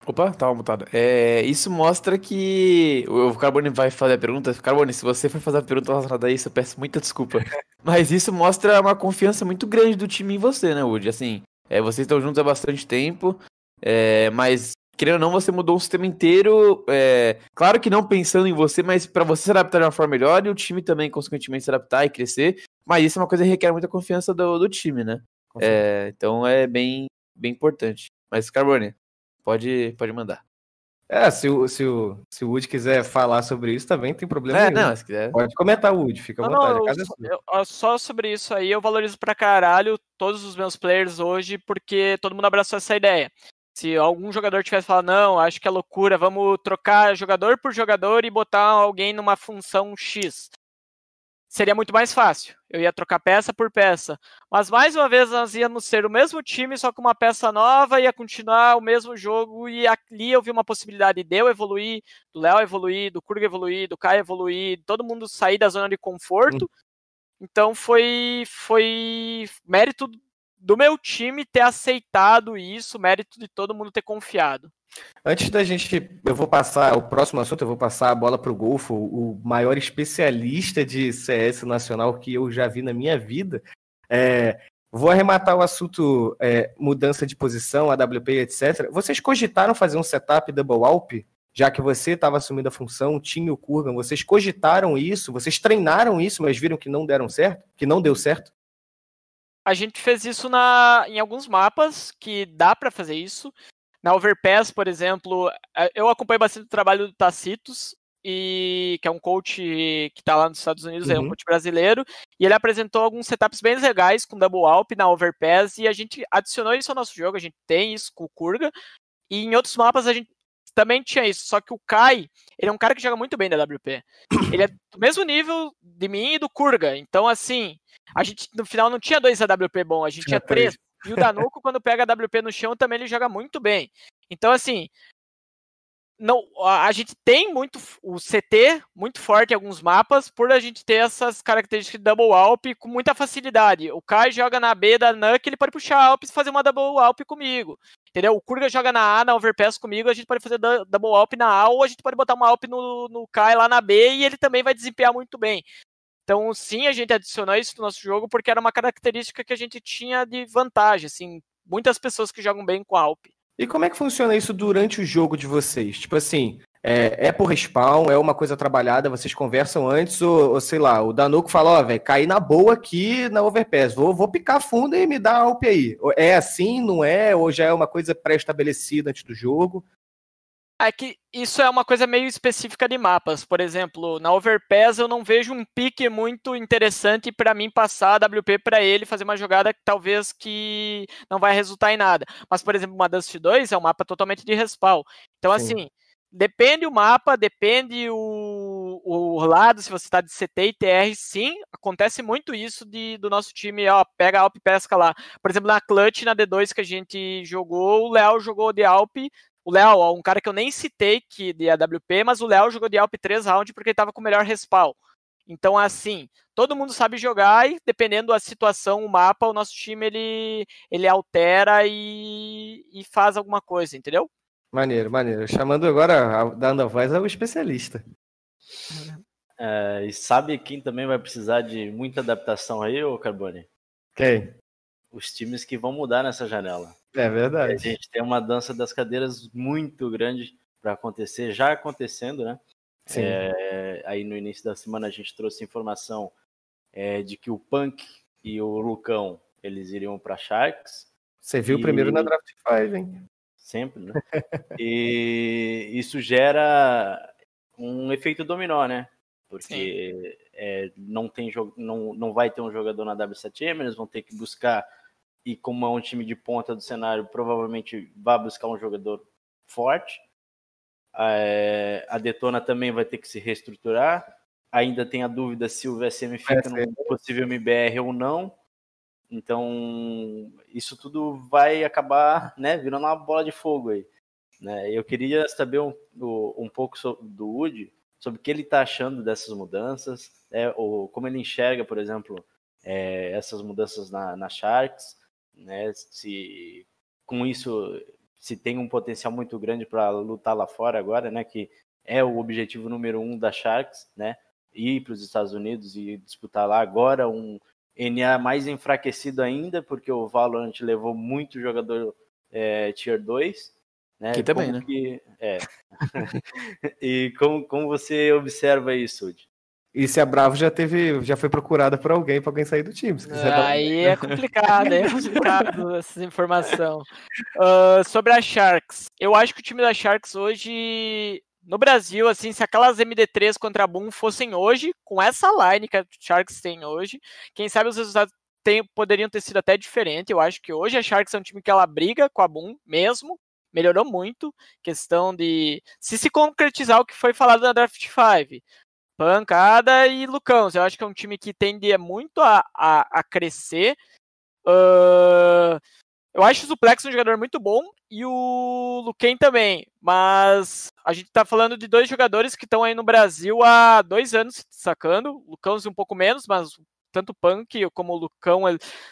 Opa, tava mutado. É, isso mostra que. O Carbone vai fazer a pergunta. Carbone, se você for fazer a pergunta relacionada a isso, eu peço muita desculpa. [LAUGHS] Mas isso mostra uma confiança muito grande do time em você, né, Woody? Assim, é, vocês estão juntos há bastante tempo, é, mas querendo ou não, você mudou o sistema inteiro. É, claro que não pensando em você, mas para você se adaptar de uma forma melhor e o time também, consequentemente, se adaptar e crescer. Mas isso é uma coisa que requer muita confiança do, do time, né? É, então é bem, bem importante. Mas, Carbone, pode, pode mandar. É, se o, se, o, se o Wood quiser falar sobre isso também, tem problema é, nenhum. Não, se quiser. Pode comentar, Wood, fica à não, vontade. Não, eu, eu, só sobre isso aí, eu valorizo pra caralho todos os meus players hoje, porque todo mundo abraçou essa ideia. Se algum jogador tivesse falado, não, acho que é loucura, vamos trocar jogador por jogador e botar alguém numa função X. Seria muito mais fácil. Eu ia trocar peça por peça. Mas mais uma vez nós íamos ser o mesmo time, só com uma peça nova, ia continuar o mesmo jogo. E ali eu vi uma possibilidade de eu evoluir, do Léo evoluir, do Kurg evoluir, do Kai evoluir, todo mundo sair da zona de conforto. Hum. Então foi, foi mérito do meu time ter aceitado isso, mérito de todo mundo ter confiado. Antes da gente, eu vou passar o próximo assunto, eu vou passar a bola para o Golfo, o maior especialista de CS nacional que eu já vi na minha vida. É, vou arrematar o assunto é, mudança de posição, AWP, etc. Vocês cogitaram fazer um setup double alp? Já que você estava assumindo a função, tinha o Kurgan, vocês cogitaram isso? Vocês treinaram isso, mas viram que não deram certo? Que não deu certo? A gente fez isso na, em alguns mapas que dá para fazer isso. Na Overpass, por exemplo, eh, eu acompanho bastante o trabalho do Tacitus, e que é um coach que está lá nos Estados Unidos, uhum. é um uhum. coach brasileiro, e ele apresentou alguns setups bem legais com Double Alp na Overpass, e a gente adicionou isso ao nosso jogo, a gente tem isso com o Kurga, e em outros mapas a gente também tinha isso, só que o Kai, ele é um cara que joga muito bem da WP. [COUGHS] Ele é do mesmo nível de mim e do Kurga, então assim, a gente no final não tinha dois AWP bom, a gente tinha, tinha três. E o Danuco, quando pega AWP no chão, também ele joga muito bem. Então, assim, não, a gente tem muito o CT muito forte em alguns mapas por a gente ter essas características de double alp com muita facilidade. O Kai joga na B da Nuke, ele pode puxar alp e fazer uma double alp comigo. Entendeu? O Kurga joga na A, na overpass comigo, a gente pode fazer double alp na A ou a gente pode botar uma alp no, no Kai lá na B e ele também vai desempenhar muito bem. Então, sim, a gente adicionou isso no nosso jogo porque era uma característica que a gente tinha de vantagem, assim, muitas pessoas que jogam bem com a Alp. E como é que funciona isso durante o jogo de vocês? Tipo assim, é, é por respawn, é uma coisa trabalhada, vocês conversam antes, ou, ou sei lá, o Danuco fala, ó, velho, caí na boa aqui na Overpass, vou, vou picar fundo e me dar a UP aí. É assim, não é? Ou já é uma coisa pré-estabelecida antes do jogo? É que isso é uma coisa meio específica de mapas. Por exemplo, na Overpass eu não vejo um pique muito interessante para mim passar a WP para ele fazer uma jogada que talvez que não vai resultar em nada. Mas, por exemplo, uma Dust 2 é um mapa totalmente de respawn. Então, Sim. assim, depende o mapa, depende o, o lado, se você está de CT e TR, sim, acontece muito isso de, do nosso time, ó, pega Alp pesca lá. Por exemplo, na Clutch, na D2 que a gente jogou, o Léo jogou de Alp, o Léo, um cara que eu nem citei que de AWP, mas o Léo jogou de Alp 3 round porque ele estava com o melhor respawn. Então, assim, todo mundo sabe jogar e dependendo da situação, o mapa, o nosso time ele, ele altera e, e faz alguma coisa, entendeu? Maneiro, maneiro. Chamando agora, dando a voz ao especialista. É, e sabe quem também vai precisar de muita adaptação aí, ô Carbone? Quem? Os times que vão mudar nessa janela. É verdade. A gente tem uma dança das cadeiras muito grande para acontecer, já acontecendo, né? Sim. É, aí no início da semana a gente trouxe informação é, de que o Punk e o Lucão eles iriam para Sharks. Você viu e... primeiro na Draft 5, hein? Sempre, né? e isso gera um efeito dominó, né? Porque é, não, tem não, não vai ter um jogador na W7M, eles vão ter que buscar, e como é um time de ponta do cenário, provavelmente vai buscar um jogador forte. É, a Detona também vai ter que se reestruturar. Ainda tem a dúvida se o VSM fica no possível MBR ou não. Então, isso tudo vai acabar né, virando uma bola de fogo aí. Né? Eu queria saber um, um pouco do Woody sobre o que ele está achando dessas mudanças, né, ou como ele enxerga, por exemplo, é, essas mudanças na, na Sharks, né, se com isso se tem um potencial muito grande para lutar lá fora agora, né, que é o objetivo número um da Sharks, né, ir para os Estados Unidos e disputar lá agora um NA mais enfraquecido ainda, porque o Valorant levou muito jogador é, Tier 2. Né? Aqui também, como né? Que, é. [LAUGHS] e como, como você observa isso, Udi? E se a Bravo já teve, já foi procurada por alguém para alguém sair do time. Aí é complicado, é complicado [LAUGHS] essa informação. Uh, sobre a Sharks, eu acho que o time da Sharks hoje no Brasil, assim, se aquelas MD3 contra a Boom fossem hoje, com essa line que a Sharks tem hoje, quem sabe os resultados tem, poderiam ter sido até diferentes. Eu acho que hoje a Sharks é um time que ela briga com a Boom mesmo, melhorou muito. Questão de se se concretizar o que foi falado na Draft 5. Pancada e Lucão. Eu acho que é um time que tende muito a, a, a crescer. Uh, eu acho o Suplex um jogador muito bom e o Luquen também, mas a gente tá falando de dois jogadores que estão aí no Brasil há dois anos se destacando, o Lucão um pouco menos, mas tanto o Punk como o Lucão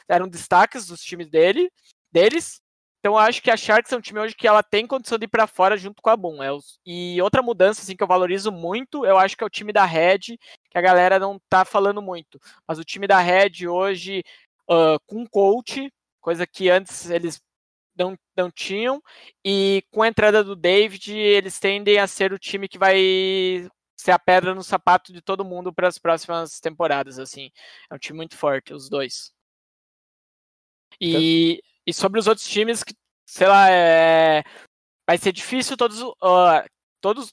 eram destaques dos times dele, deles. Então acho que a Sharks é um time hoje que ela tem condição de ir para fora junto com a Boom. É e outra mudança assim, que eu valorizo muito, eu acho que é o time da Red, que a galera não tá falando muito. Mas o time da Red hoje, uh, com coach, coisa que antes eles não, não tinham. E com a entrada do David, eles tendem a ser o time que vai ser a pedra no sapato de todo mundo para as próximas temporadas. Assim, é um time muito forte, os dois. E, e sobre os outros times, que, sei lá, é, vai ser difícil todos, uh, todos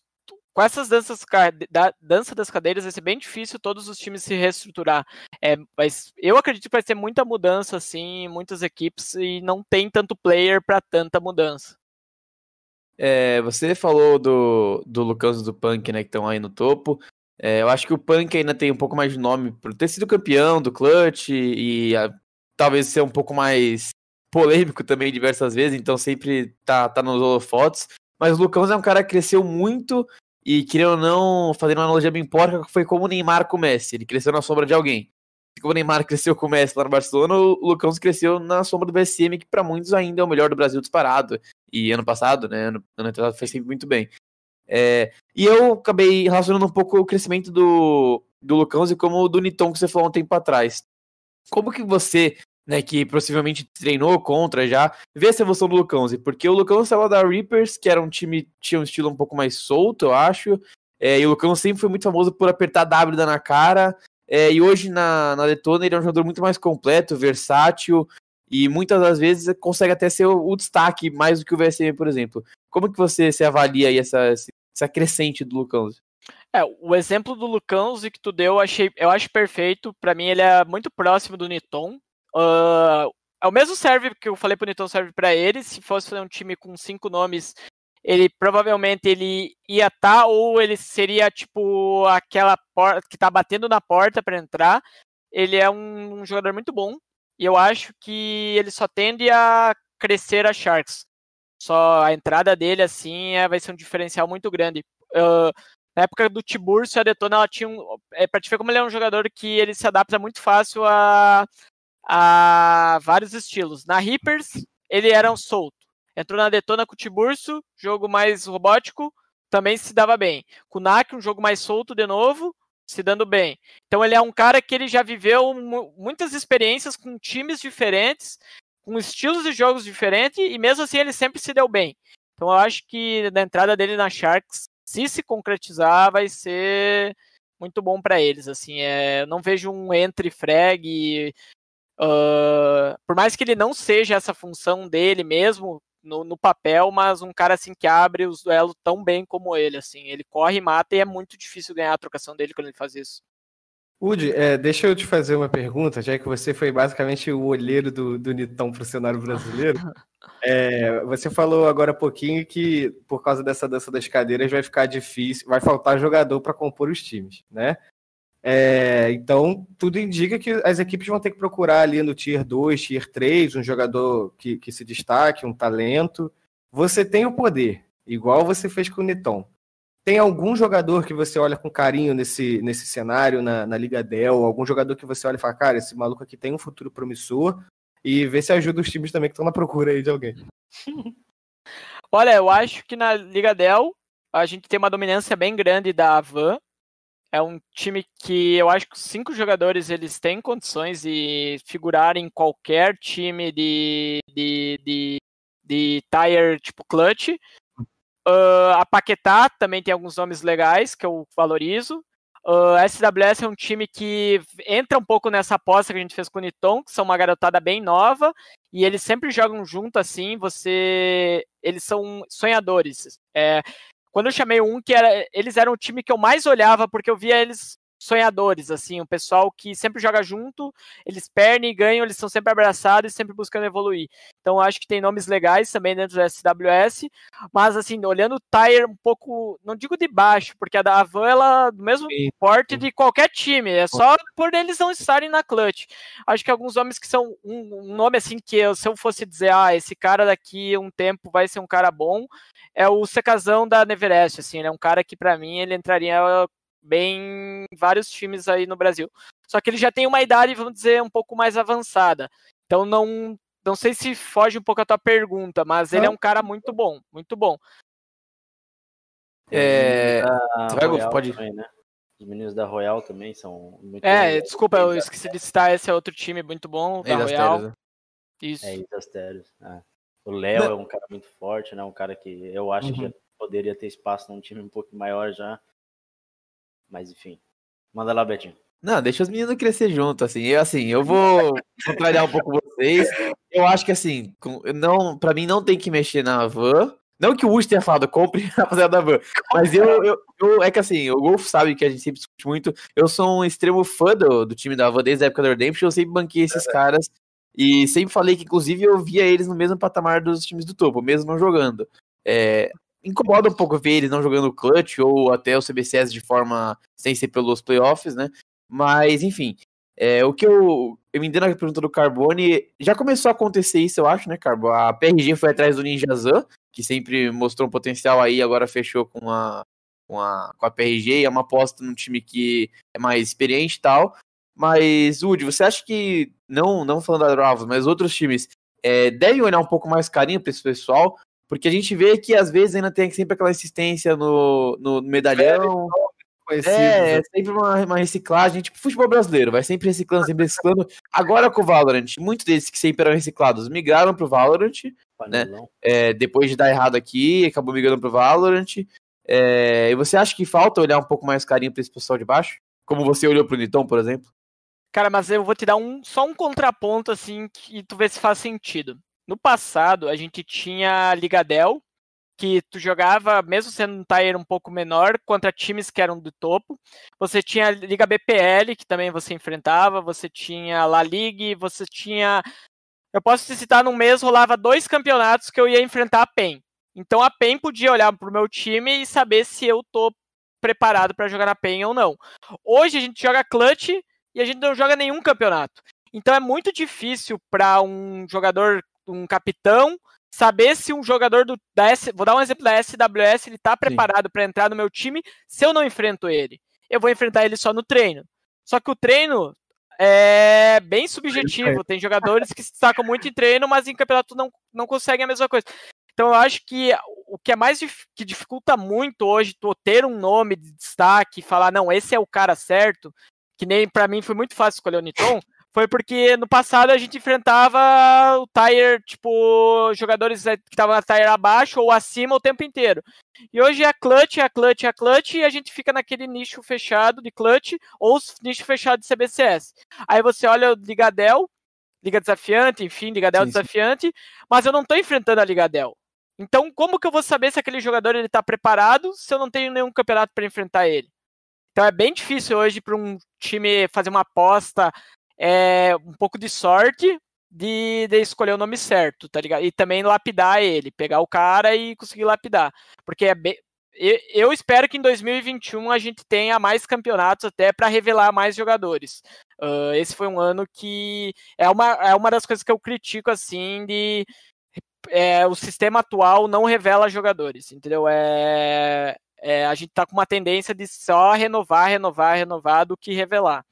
com essas danças da dança das cadeiras vai ser bem difícil todos os times se reestruturar. É, mas eu acredito que vai ter muita mudança, assim, muitas equipes e não tem tanto player para tanta mudança. É, você falou do, do Lucas do Punk, né, que estão aí no topo. É, eu acho que o Punk ainda tem um pouco mais de nome por ter sido campeão do Clutch e, e a, talvez ser um pouco mais polêmico também diversas vezes, então sempre tá, tá nos holofotes. Mas o Lucão é um cara que cresceu muito e querendo ou não, fazendo uma analogia bem porca, foi como o Neymar com o Messi. Ele cresceu na sombra de alguém. Como o Neymar cresceu com o Messi lá no Barcelona, o Lucão cresceu na sombra do BSM, que para muitos ainda é o melhor do Brasil disparado. E ano passado, né? Ano, ano passado foi sempre muito bem. É, e eu acabei relacionando um pouco o crescimento do, do Lucão e como o do Niton que você falou um tempo atrás. Como que você né, que possivelmente treinou contra já, ver essa evolução do Lucãozi, porque o Lucão estava da Reapers, que era um time, tinha um estilo um pouco mais solto, eu acho, é, e o Lucão sempre foi muito famoso por apertar W na cara, é, e hoje na, na Detona ele é um jogador muito mais completo, versátil, e muitas das vezes consegue até ser o, o destaque mais do que o VSM, por exemplo. Como que você se avalia aí essa, essa crescente do Lucão? É, o exemplo do Lucão que tu deu, eu, achei, eu acho perfeito. Para mim, ele é muito próximo do Niton. Uh, é o mesmo serve que eu falei pro Niton serve para ele. Se fosse um time com cinco nomes, ele provavelmente ele ia estar tá, ou ele seria tipo aquela porta que tá batendo na porta para entrar. Ele é um, um, jogador muito bom e eu acho que ele só tende a crescer a Sharks. Só a entrada dele assim é, vai ser um diferencial muito grande. Uh, na época do Tiburcio, a Detona ela tinha um, é para te ver como ele é um jogador que ele se adapta muito fácil a, a vários estilos. Na Reapers, ele era um solto Entrou na Detona com o Tiburcio, jogo mais robótico, também se dava bem. Com o um jogo mais solto de novo, se dando bem. Então ele é um cara que ele já viveu muitas experiências com times diferentes, com estilos de jogos diferentes, e mesmo assim ele sempre se deu bem. Então eu acho que na entrada dele na Sharks, se se concretizar, vai ser muito bom para eles. Assim, é, não vejo um entre frag. Uh, por mais que ele não seja essa função dele mesmo, no, no, papel, mas um cara assim que abre os duelos tão bem como ele, assim, ele corre e mata e é muito difícil ganhar a trocação dele quando ele faz isso. Udi, é, deixa eu te fazer uma pergunta, já que você foi basicamente o olheiro do, do Nitão para o cenário brasileiro. [LAUGHS] É, você falou agora há pouquinho que por causa dessa dança das cadeiras vai ficar difícil, vai faltar jogador para compor os times, né? É, então, tudo indica que as equipes vão ter que procurar ali no Tier 2, Tier 3, um jogador que, que se destaque, um talento. Você tem o poder, igual você fez com o Niton. Tem algum jogador que você olha com carinho nesse, nesse cenário, na, na Liga Dell? Algum jogador que você olha e fala, cara, esse maluco aqui tem um futuro promissor? E vê se ajuda os times também que estão na procura aí de alguém. [LAUGHS] Olha, eu acho que na Liga Dell a gente tem uma dominância bem grande da Avan é um time que eu acho que os cinco jogadores eles têm condições de figurar em qualquer time de, de, de, de tire tipo clutch. Uh, a Paquetá também tem alguns nomes legais que eu valorizo. Uh, SWS é um time que entra um pouco nessa aposta que a gente fez com o Niton, que são uma garotada bem nova, e eles sempre jogam junto assim, você. Eles são sonhadores. É, quando eu chamei um que era. Eles eram o time que eu mais olhava, porque eu via eles sonhadores, assim, o pessoal que sempre joga junto, eles perdem e ganham, eles estão sempre abraçados e sempre buscando evoluir. Então acho que tem nomes legais também dentro do SWS, mas assim, olhando o Tire um pouco, não digo de baixo, porque a da Avan ela do mesmo Sim. porte de qualquer time, é só por eles não estarem na clutch. Acho que alguns nomes que são um, um nome assim que eu, se eu fosse dizer, ah, esse cara daqui um tempo vai ser um cara bom, é o Secazão da Neverest, assim, ele é um cara que para mim ele entraria bem vários times aí no Brasil. Só que ele já tem uma idade, vamos dizer, um pouco mais avançada. Então não não sei se foge um pouco a tua pergunta, mas ele é um cara muito bom, muito bom. É, Royal pode também, né? Os meninos da Royal também são muito É, desculpa, eu esqueci de citar esse é outro time muito bom, da Royal. Né? Isso. É, Isastérios. É. O Léo é um cara muito forte, né? Um cara que eu acho uhum. que poderia ter espaço num time um pouco maior já. Mas enfim. Manda lá, Betinho. Não, deixa os meninos crescer junto, assim. Eu, assim, eu vou [LAUGHS] contrariar um pouco vocês. Eu acho que, assim, não, pra mim não tem que mexer na van. Não que o Wood tenha falado, compre a [LAUGHS] rapaziada da van. Mas eu, eu, eu, é que assim, o Golf sabe que a gente sempre discute muito. Eu sou um extremo fã do, do time da van desde a época do Redemption. Eu sempre banquei esses é. caras. E sempre falei que, inclusive, eu via eles no mesmo patamar dos times do topo, mesmo não jogando. É, incomoda um pouco ver eles não jogando clutch ou até o CBCS de forma sem ser pelos playoffs, né? Mas, enfim, é, o que eu, eu me na pergunta do Carbone, já começou a acontecer isso, eu acho, né, Carbo? A PRG foi atrás do Ninja Zan, que sempre mostrou um potencial aí, agora fechou com a, com a, com a PRG, é uma aposta num time que é mais experiente e tal. Mas, Woody, você acha que, não, não falando da Bravos, mas outros times é, devem olhar um pouco mais carinho para esse pessoal? Porque a gente vê que às vezes ainda tem sempre aquela insistência no, no medalhão. É, é sempre uma, uma reciclagem, tipo futebol brasileiro, vai sempre reciclando, sempre reciclando. Agora com o Valorant, muitos desses que sempre eram reciclados migraram pro Valorant, Panelão. é, depois de dar errado aqui, acabou migrando pro Valorant. É, e você acha que falta olhar um pouco mais carinho pra esse pessoal de baixo? Como você olhou pro Niton, por exemplo? Cara, mas eu vou te dar um, só um contraponto, assim, que tu vê se faz sentido. No passado, a gente tinha Ligadel, que tu jogava, mesmo sendo um tier um pouco menor, contra times que eram do topo. Você tinha a Liga BPL, que também você enfrentava, você tinha La Ligue, você tinha. Eu posso te citar, num mês rolava dois campeonatos que eu ia enfrentar a PEN. Então a PEN podia olhar pro meu time e saber se eu tô preparado para jogar na PEN ou não. Hoje a gente joga clutch e a gente não joga nenhum campeonato. Então é muito difícil para um jogador, um capitão, saber se um jogador do, da S, vou dar um exemplo da SWS, ele tá preparado para entrar no meu time se eu não enfrento ele. Eu vou enfrentar ele só no treino. Só que o treino é bem subjetivo. Tem jogadores que se destacam muito em treino, mas em campeonato não, não conseguem a mesma coisa. Então eu acho que o que é mais que dificulta muito hoje tu ter um nome de destaque, falar não, esse é o cara certo, que nem para mim foi muito fácil escolher o Niton, foi porque no passado a gente enfrentava o Tire, tipo, jogadores que estavam na Tire abaixo ou acima o tempo inteiro. E hoje é a clutch, é a clutch, é a clutch, e a gente fica naquele nicho fechado de clutch ou nicho fechado de CBCS. Aí você olha o Ligadel, Liga Desafiante, enfim, Ligadel sim, Desafiante, mas eu não tô enfrentando a Ligadel. Então, como que eu vou saber se aquele jogador ele tá preparado se eu não tenho nenhum campeonato para enfrentar ele? Então é bem difícil hoje para um time fazer uma aposta é, um pouco de sorte de, de, escolher o nome certo, tá ligado? E também lapidar ele, pegar o cara e conseguir lapidar. Porque é bem, eu espero que em 2021 a gente tenha mais campeonatos até para revelar mais jogadores. Uh, esse foi um ano que é uma, é uma das coisas que eu critico assim de é, o sistema atual não revela jogadores, entendeu? É, é, a gente tá com uma tendência de só renovar, renovar, renovar do que revelar.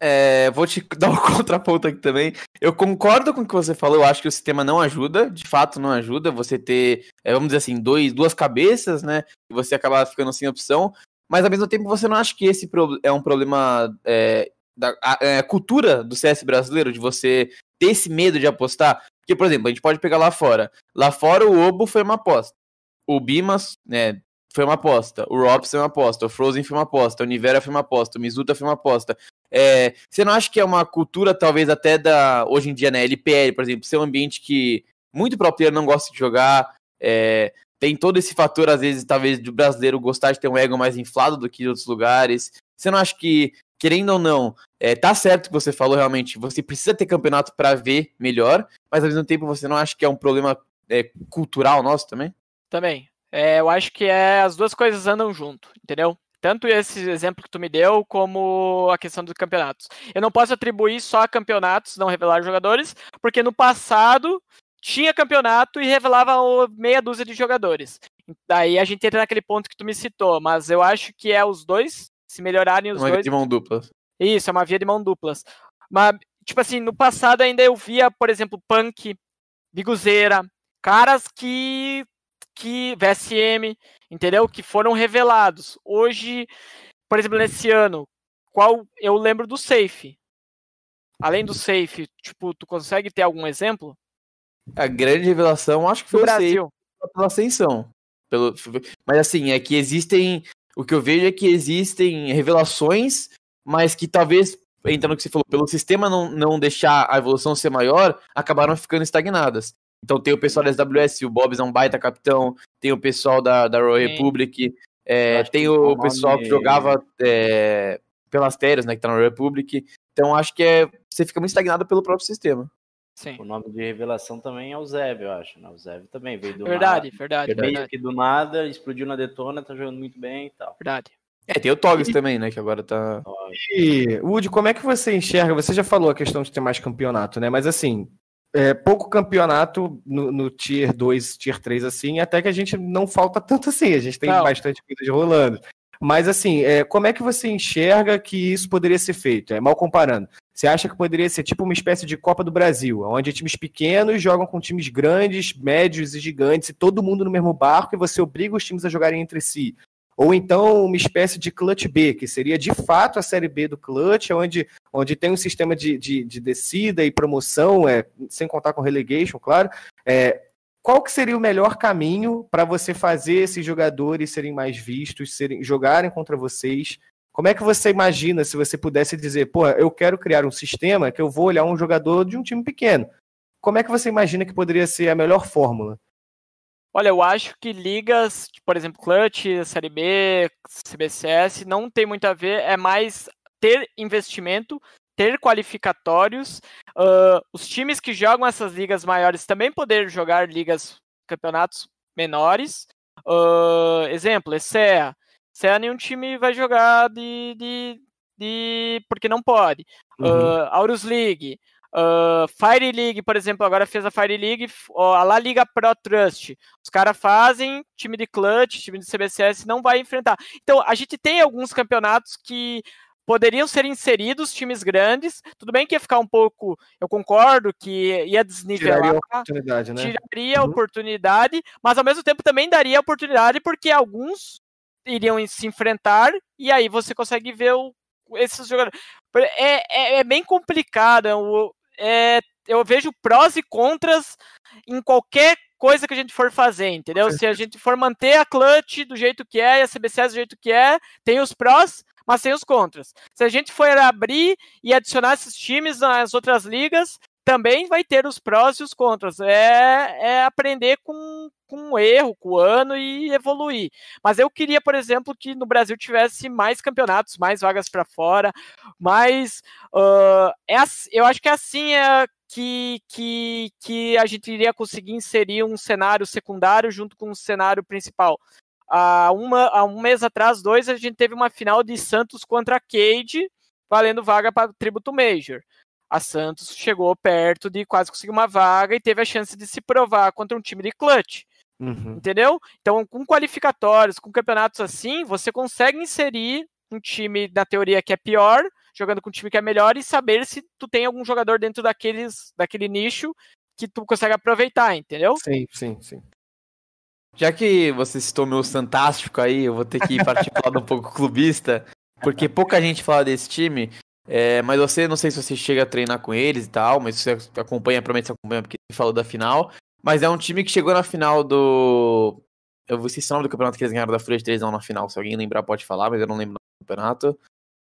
É, vou te [LAUGHS] dar um contraponto aqui também. Eu concordo com o que você falou. Eu acho que o sistema não ajuda, de fato não ajuda. Você ter, é, vamos dizer assim, dois, duas cabeças, né? E você acabar ficando sem opção. Mas ao mesmo tempo você não acha que esse é um problema é, da a, é, cultura do CS brasileiro, de você ter esse medo de apostar? Porque, por exemplo, a gente pode pegar lá fora. Lá fora o Obo foi uma aposta. O Bimas, né, foi uma aposta. O Robson foi uma aposta. O Frozen foi uma aposta. O Nivera foi uma aposta. O Mizuta foi uma aposta. É, você não acha que é uma cultura, talvez até da. Hoje em dia, né? LPL, por exemplo, ser um ambiente que muito próprio não gosta de jogar. É, tem todo esse fator, às vezes, talvez, do brasileiro gostar de ter um ego mais inflado do que em outros lugares. Você não acha que, querendo ou não, é, tá certo que você falou realmente, você precisa ter campeonato para ver melhor, mas ao mesmo tempo você não acha que é um problema é, cultural nosso também? Também. É, eu acho que é, as duas coisas andam junto, entendeu? Tanto esse exemplo que tu me deu, como a questão dos campeonatos. Eu não posso atribuir só a campeonatos, não revelar jogadores, porque no passado tinha campeonato e revelava meia dúzia de jogadores. Daí a gente entra naquele ponto que tu me citou, mas eu acho que é os dois, se melhorarem os uma dois. Via de mão dupla. Isso, é uma via de mão duplas. Mas, tipo assim, no passado ainda eu via, por exemplo, Punk, Biguzeira, caras que que VSM, entendeu? Que foram revelados. Hoje, por exemplo, nesse ano, qual eu lembro do Safe. Além do Safe, tipo, tu consegue ter algum exemplo? A grande revelação, acho que foi o Brasil pela ascensão. Pelo, mas assim, é que existem. O que eu vejo é que existem revelações, mas que talvez, entrando no que você falou, pelo sistema não, não deixar a evolução ser maior, acabaram ficando estagnadas. Então tem o pessoal da SWS, o Bobs é um baita capitão, tem o pessoal da, da Royal Republic, é, tem o pessoal nome... que jogava é, pelas férias, né, que tá na Royal Republic. Então acho que é, você fica muito estagnado pelo próprio sistema. Sim. O nome de revelação também é o Zev, eu acho. Né? O Zev também veio do verdade, nada. Verdade, verdade. Meio que do nada, explodiu na detona, tá jogando muito bem e tal. Verdade. É, tem o Togs e... também, né? Que agora tá. E, Woody, como é que você enxerga? Você já falou a questão de ter mais campeonato, né? Mas assim, é, pouco campeonato no, no, Tier 2, Tier 3, assim, até que a gente não falta tanto assim, a gente tem não. bastante coisas rolando. Mas assim, é, como é que você enxerga que isso poderia ser feito? É mal comparando. Você acha que poderia ser tipo uma espécie de Copa do Brasil, onde times pequenos jogam com times grandes, médios e gigantes, e todo mundo no mesmo barco, e você obriga os times a jogarem entre si? Ou então uma espécie de Clutch B, que seria de fato a Série B do Clutch, onde, onde tem um sistema de, de, de descida e promoção, é, sem contar com relegation, claro. É, qual que seria o melhor caminho para você fazer esses jogadores serem mais vistos, serem, jogarem contra vocês? Como é que você imagina se você pudesse dizer, pô, eu quero criar um sistema que eu vou olhar um jogador de um time pequeno? Como é que você imagina que poderia ser a melhor fórmula? Olha, eu acho que ligas, por exemplo, Clutch, Série B, CBCS, não tem muito a ver, é mais ter investimento, ter qualificatórios, uh, os times que jogam essas ligas maiores também poder jogar ligas, campeonatos menores. Uh, exemplo, ESEA. ESEA nenhum time vai jogar de, de, de porque não pode. Uhum. Uh, Aurus League. Uh, Fire League, por exemplo, agora fez a Fire League, a La Liga Pro Trust. Os caras fazem, time de clutch, time de CBCS não vai enfrentar. Então, a gente tem alguns campeonatos que poderiam ser inseridos, times grandes. Tudo bem que ia ficar um pouco, eu concordo que ia desnivelar, tiraria a oportunidade, né? tiraria a uhum. oportunidade, mas ao mesmo tempo também daria a oportunidade porque alguns iriam se enfrentar e aí você consegue ver o, esses jogadores. É, é, é bem complicado. É o, é, eu vejo prós e contras em qualquer coisa que a gente for fazer, entendeu? Se a gente for manter a clutch do jeito que é e a CBCS do jeito que é, tem os prós, mas tem os contras. Se a gente for abrir e adicionar esses times nas outras ligas, também vai ter os prós e os contras. É, é aprender com, com o erro, com o ano e evoluir. Mas eu queria, por exemplo, que no Brasil tivesse mais campeonatos, mais vagas para fora, mais. Uh, é, eu acho que é assim é que, que, que a gente iria conseguir inserir um cenário secundário junto com um cenário principal. Há, uma, há um mês atrás, dois, a gente teve uma final de Santos contra Cade, valendo vaga para Tributo Major a Santos chegou perto de quase conseguir uma vaga e teve a chance de se provar contra um time de clutch. Uhum. Entendeu? Então, com qualificatórios, com campeonatos assim, você consegue inserir um time, na teoria, que é pior, jogando com um time que é melhor e saber se tu tem algum jogador dentro daqueles, daquele nicho que tu consegue aproveitar, entendeu? Sim, sim, sim. Já que você citou meu fantástico aí, eu vou ter que partir [LAUGHS] para um pouco clubista, porque pouca gente fala desse time. É, mas você, não sei se você chega a treinar com eles e tal, mas você acompanha, provavelmente você acompanha porque você falou da final. Mas é um time que chegou na final do. Eu vou esquecer o nome do campeonato que eles ganharam da Fúria de 3 não na final. Se alguém lembrar, pode falar, mas eu não lembro do campeonato.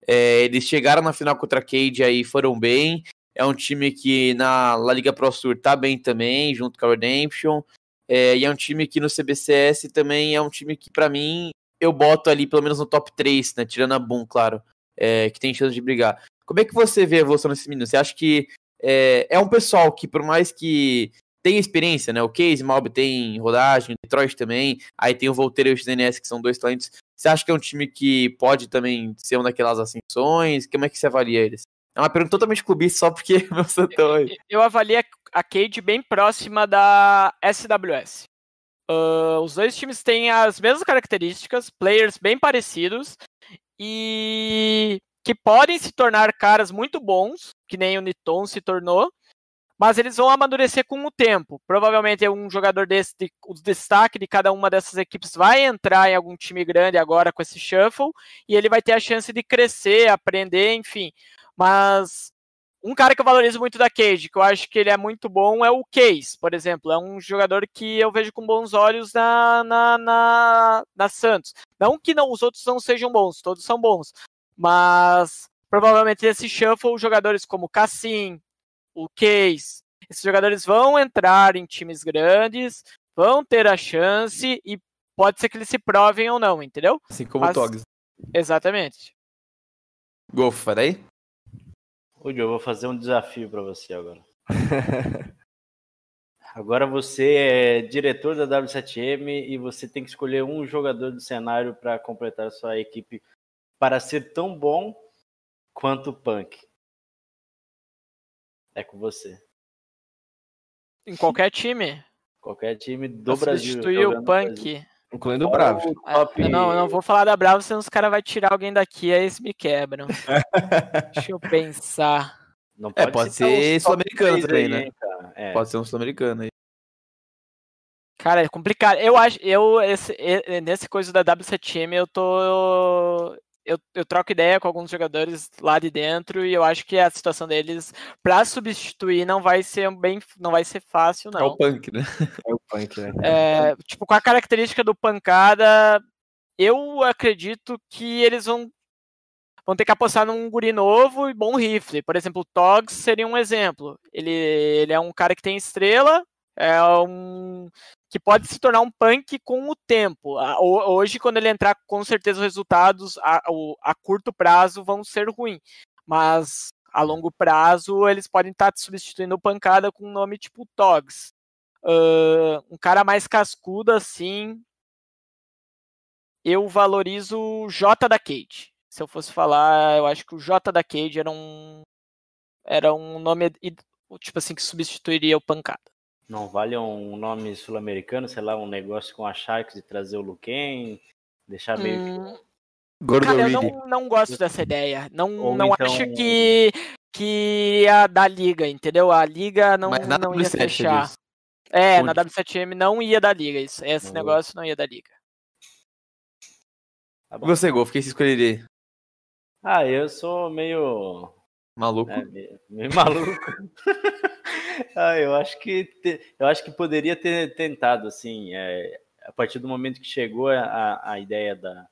É, eles chegaram na final contra a Cade aí foram bem. É um time que na La Liga Pro Tour tá bem também, junto com a Redemption. É, e é um time que no CBCS também é um time que, para mim, eu boto ali pelo menos no top 3, né? Tirando a Boom, claro é, que tem chance de brigar. Como é que você vê a evolução desses meninos? Você acha que é, é um pessoal que, por mais que tenha experiência, né? O Case Mob tem rodagem, Detroit também, aí tem o Volteiro e o XNS, que são dois talentos. Você acha que é um time que pode também ser uma daquelas ascensões? Como é que você avalia eles? É uma pergunta totalmente clubista, só porque [LAUGHS] meu santão aí. Eu avalia a Cade bem próxima da SWS. Uh, os dois times têm as mesmas características, players bem parecidos, e que podem se tornar caras muito bons, que nem o Niton se tornou, mas eles vão amadurecer com o tempo. Provavelmente um jogador desse, o destaque de cada uma dessas equipes vai entrar em algum time grande agora com esse shuffle e ele vai ter a chance de crescer, aprender, enfim. Mas um cara que eu valorizo muito da Cage, que eu acho que ele é muito bom, é o Case, por exemplo. É um jogador que eu vejo com bons olhos na, na, na, na Santos. Não que não, os outros não sejam bons, todos são bons. Mas provavelmente esse shuffle, jogadores como Cassim, o Case, esses jogadores vão entrar em times grandes, vão ter a chance e pode ser que eles se provem ou não, entendeu? Assim como Mas... o Togs. Exatamente. Golfo, vai daí? Ô, Joe, eu vou fazer um desafio para você agora. [LAUGHS] agora você é diretor da W7M e você tem que escolher um jogador do cenário para completar sua equipe para ser tão bom quanto o Punk. É com você. Em qualquer time? Qualquer time do Brasil. Substituir o Punk. Incluindo o Bravos. Ah, eu não, eu não vou falar da Bravos, senão os caras vão tirar alguém daqui, aí eles me quebram. [LAUGHS] Deixa eu pensar. Não pode é, pode ser sul-americano também, né? É. Pode ser um sul-americano aí. Cara, é complicado. Eu acho, eu, esse, nesse coisa da W7M, eu tô. Eu, eu troco ideia com alguns jogadores lá de dentro e eu acho que a situação deles pra substituir não vai ser bem, não vai ser fácil, É não. o punk, né? É o punk, né? É, tipo, com a característica do pancada, eu acredito que eles vão, vão ter que apostar num guri novo e bom rifle. Por exemplo, o Togs seria um exemplo. Ele, ele é um cara que tem estrela, é um que pode se tornar um punk com o tempo. Hoje, quando ele entrar, com certeza os resultados a, a curto prazo vão ser ruins. Mas a longo prazo, eles podem estar substituindo o pancada com um nome tipo Togs. Ah, um cara mais cascudo assim, eu valorizo o J da Cade. Se eu fosse falar, eu acho que o J da Cade era um era um nome tipo assim que substituiria o Pancada. Não vale um nome sul-americano, sei lá, um negócio com a Sharks e trazer o Luquen, deixar meio que Hum, Gordo cara, eu não, não gosto dessa ideia. Não, Ou não então- acho que que ia dar liga, entendeu? A liga não, Mas na não ia W7 você fechar. É, Onde? na W7M não ia dar liga. Isso, esse Não. negócio não ia dar liga. Tá bom. você, Golf, quem se escolheria? Ah, eu sou meio Maluco? É, meio, meio [LAUGHS] maluco. ah, eu acho que te- eu acho que poderia ter tentado, assim, é, a partir do momento que chegou a, a ideia da,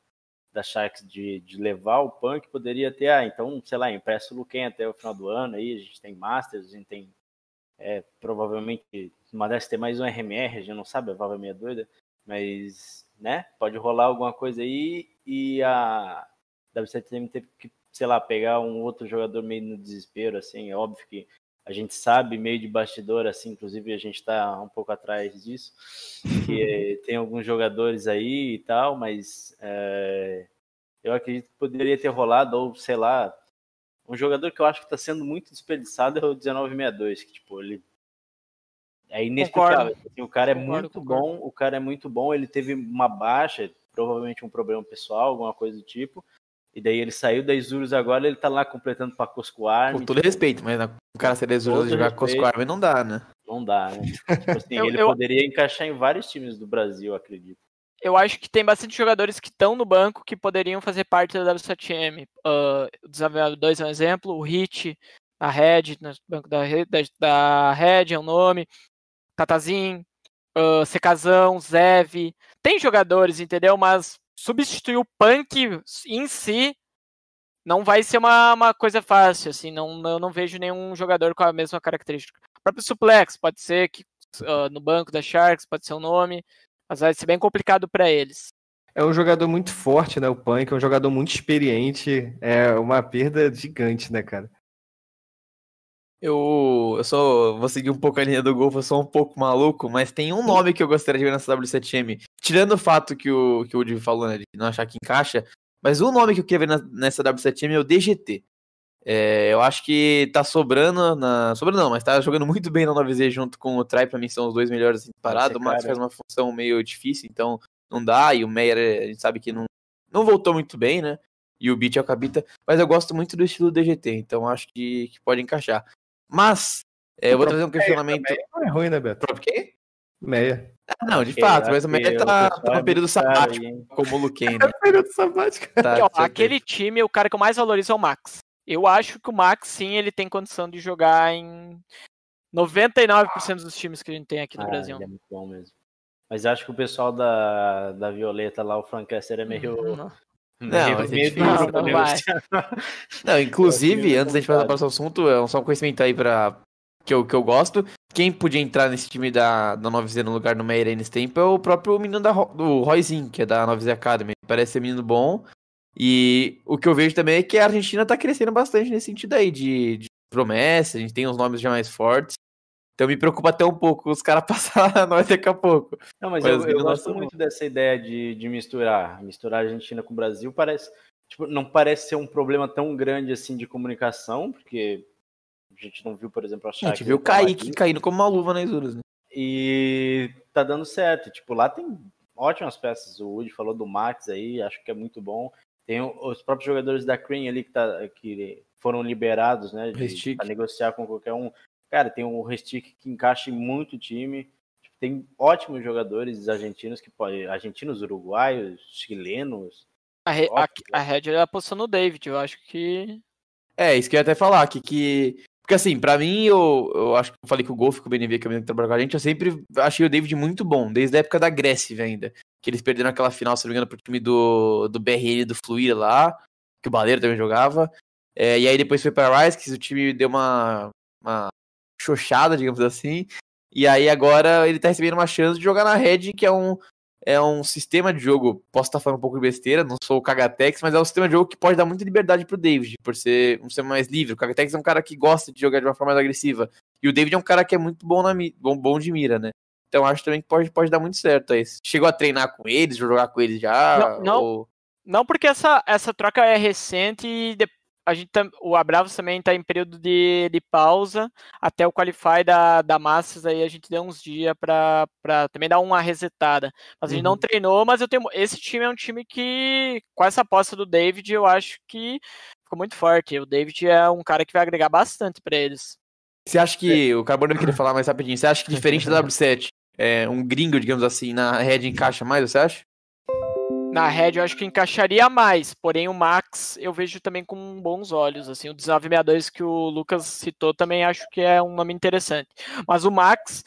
da Sharks de, de levar o Punk, poderia ter, ah, então, sei lá, empresta o Luquen até o final do ano, aí a gente tem Masters, a gente tem é, provavelmente, dessas ter mais um RMR, a gente não sabe, a Valve é meio doida, mas, né, pode rolar alguma coisa aí e a W7M teve que, sei lá, pegar um outro jogador meio no desespero, assim, é óbvio que a gente sabe, meio de bastidor, assim, inclusive a gente tá um pouco atrás disso, que [LAUGHS] tem alguns jogadores aí e tal, mas é, eu acredito que poderia ter rolado, ou sei lá, um jogador que eu acho que está sendo muito desperdiçado é o 1962, que tipo, ele é inexplicável. assim, o cara é Concordo, muito concordo. bom, o cara é muito bom, ele teve uma baixa, provavelmente um problema pessoal, alguma coisa do tipo. E daí ele saiu da Isurus agora, ele tá lá completando pra Cosco Army. Com todo respeito, mas o cara ser desuso Todo de jogar Army não dá, né? Não dá, né? [LAUGHS] Tipo assim, Eu- ele eu- poderia encaixar em vários times do Brasil, acredito. eu acho que tem bastante jogadores que estão no banco que poderiam fazer parte da W7M. Ah, o Desafiador 2 é um exemplo, o Hit, a Red, no banco da, da, da Red é um nome, Tatazin, uh, Secazão, Zev. Tem jogadores, entendeu? Mas substituir o Punk em si não vai ser uma, uma coisa fácil, assim, não, eu não vejo nenhum jogador com a mesma característica. O próprio Suplex, pode ser que ah, no banco da Sharks, pode ser um nome, mas vai ser bem complicado para eles. É um jogador muito forte, né? O Punk é um jogador muito experiente. É uma perda gigante, né, cara? Eu, eu sou. Vou seguir um pouco a linha do Golf, eu sou um pouco maluco, mas tem um nome que eu gostaria de ver nessa W7M. Tirando o fato que o, que o Divi falou, né, de não achar que encaixa, mas um nome que eu queria ver na- nessa W7M é o DGT. É, eu acho que tá sobrando na. Sobrando não, mas tá jogando muito bem na 9Z junto com o Try, pra mim são os dois melhores assim, parados. O Max faz uma função meio difícil, então não dá, e o Meyer, a gente sabe que não, não voltou muito bem, né? E o Beat é o Capita, mas eu gosto muito do estilo DGT, então acho que, que pode encaixar. Mas, é, eu vou trazer um questionamento. Não é ruim, né, Beto? Próprio quê? Meia. Ah, não, de fato, mas o o tá, tá [LAUGHS] é no período sabático, aí, como o Luquen, né? Período sabático. Tá, Aqui, ó, tá aquele time, o cara que eu mais valorizo é o Max. Eu acho que o Max, sim, ele tem condição de jogar em 99% dos times que a gente tem aqui no Ah, Brasil. ele é muito bom mesmo. Mas acho que o pessoal da, da Violeta lá, o Francaster, é meio. Não. meio, é meio difícil, duro pra não vai. negociar. [LAUGHS] Não, inclusive, Eu antes da gente passar para o assunto, é só um conhecimento aí pra. Que eu, que eu gosto. Quem podia entrar nesse time da, da 9Z no lugar do Meyer aí nesse tempo é o próprio menino da, do Royzinho, que é da 9Z Academy. Parece ser menino bom. E o que eu vejo também é que a Argentina tá crescendo bastante nesse sentido aí, de, de promessa, a gente tem uns nomes já mais fortes. Então me preocupa até um pouco os caras [LAUGHS] passar nós daqui a pouco. Não, mas Mas eu, eu gosto muito dessa ideia de, de misturar. Misturar a Argentina com o Brasil parece. Tipo, não parece ser um problema tão grande assim de comunicação, porque a gente não viu, por exemplo, a A Sharks gente viu o Kaique caindo como uma luva nas Isurus, né? E tá dando certo. Tipo, lá tem ótimas peças. O Woody falou do Max aí, acho que é muito bom. Tem os próprios jogadores da Cream ali que, tá, que foram liberados, né? De, pra negociar com qualquer um. Cara, tem o Restic que encaixa em muito time. Tipo, tem ótimos jogadores argentinos que podem. Argentinos, uruguaios, chilenos. A, Re- a, a Red é apostou no David, eu acho que. É, isso que eu ia até falar, que, que... Porque assim, pra mim, eu, eu acho que eu falei que o Golf com o BNV, que é o menino que trabalha com a gente, eu sempre achei o David muito bom, desde a época da Grécia ainda. Que eles perderam aquela final, se não me engano, pro time do, do BRN do Fluir lá, que o Baleiro também jogava. É, e aí depois foi pra Rise, que o time deu uma, uma xoxada, digamos assim. E aí agora ele tá recebendo uma chance de jogar na Red, que é um, é um sistema de jogo. Posso estar falando um pouco de besteira, não sou o Kagatex, mas é um sistema de jogo que pode dar muita liberdade pro David, por ser um sistema mais livre. O Kagatex é um cara que gosta de jogar de uma forma mais agressiva. E o David é um cara que é muito bom, na, bom, bom de mira, né? Então acho também que pode, pode dar muito certo aí. Chegou a treinar com eles, jogar com eles já? Não, não. ou- Não, porque essa, essa troca é recente e de- a gente tam- o Abravos também está em período de, de pausa até o Qualify da, da Masters, aí a gente deu uns dias para também dar uma resetada. Mas a gente não Uhum. treinou, mas eu tenho. Esse time é um time que, com essa aposta do David, eu acho que ficou muito forte. O David é um cara que vai agregar bastante para eles. Você acha que. O Carbono queria falar mais rapidinho. Você acha que diferente da W7, é, um gringo, digamos assim, na Red encaixa mais, você acha? Na Red eu acho que encaixaria mais, porém o Max eu vejo também com bons olhos, assim, o 1962 que o Lucas citou também acho que é um nome interessante. Mas o Max,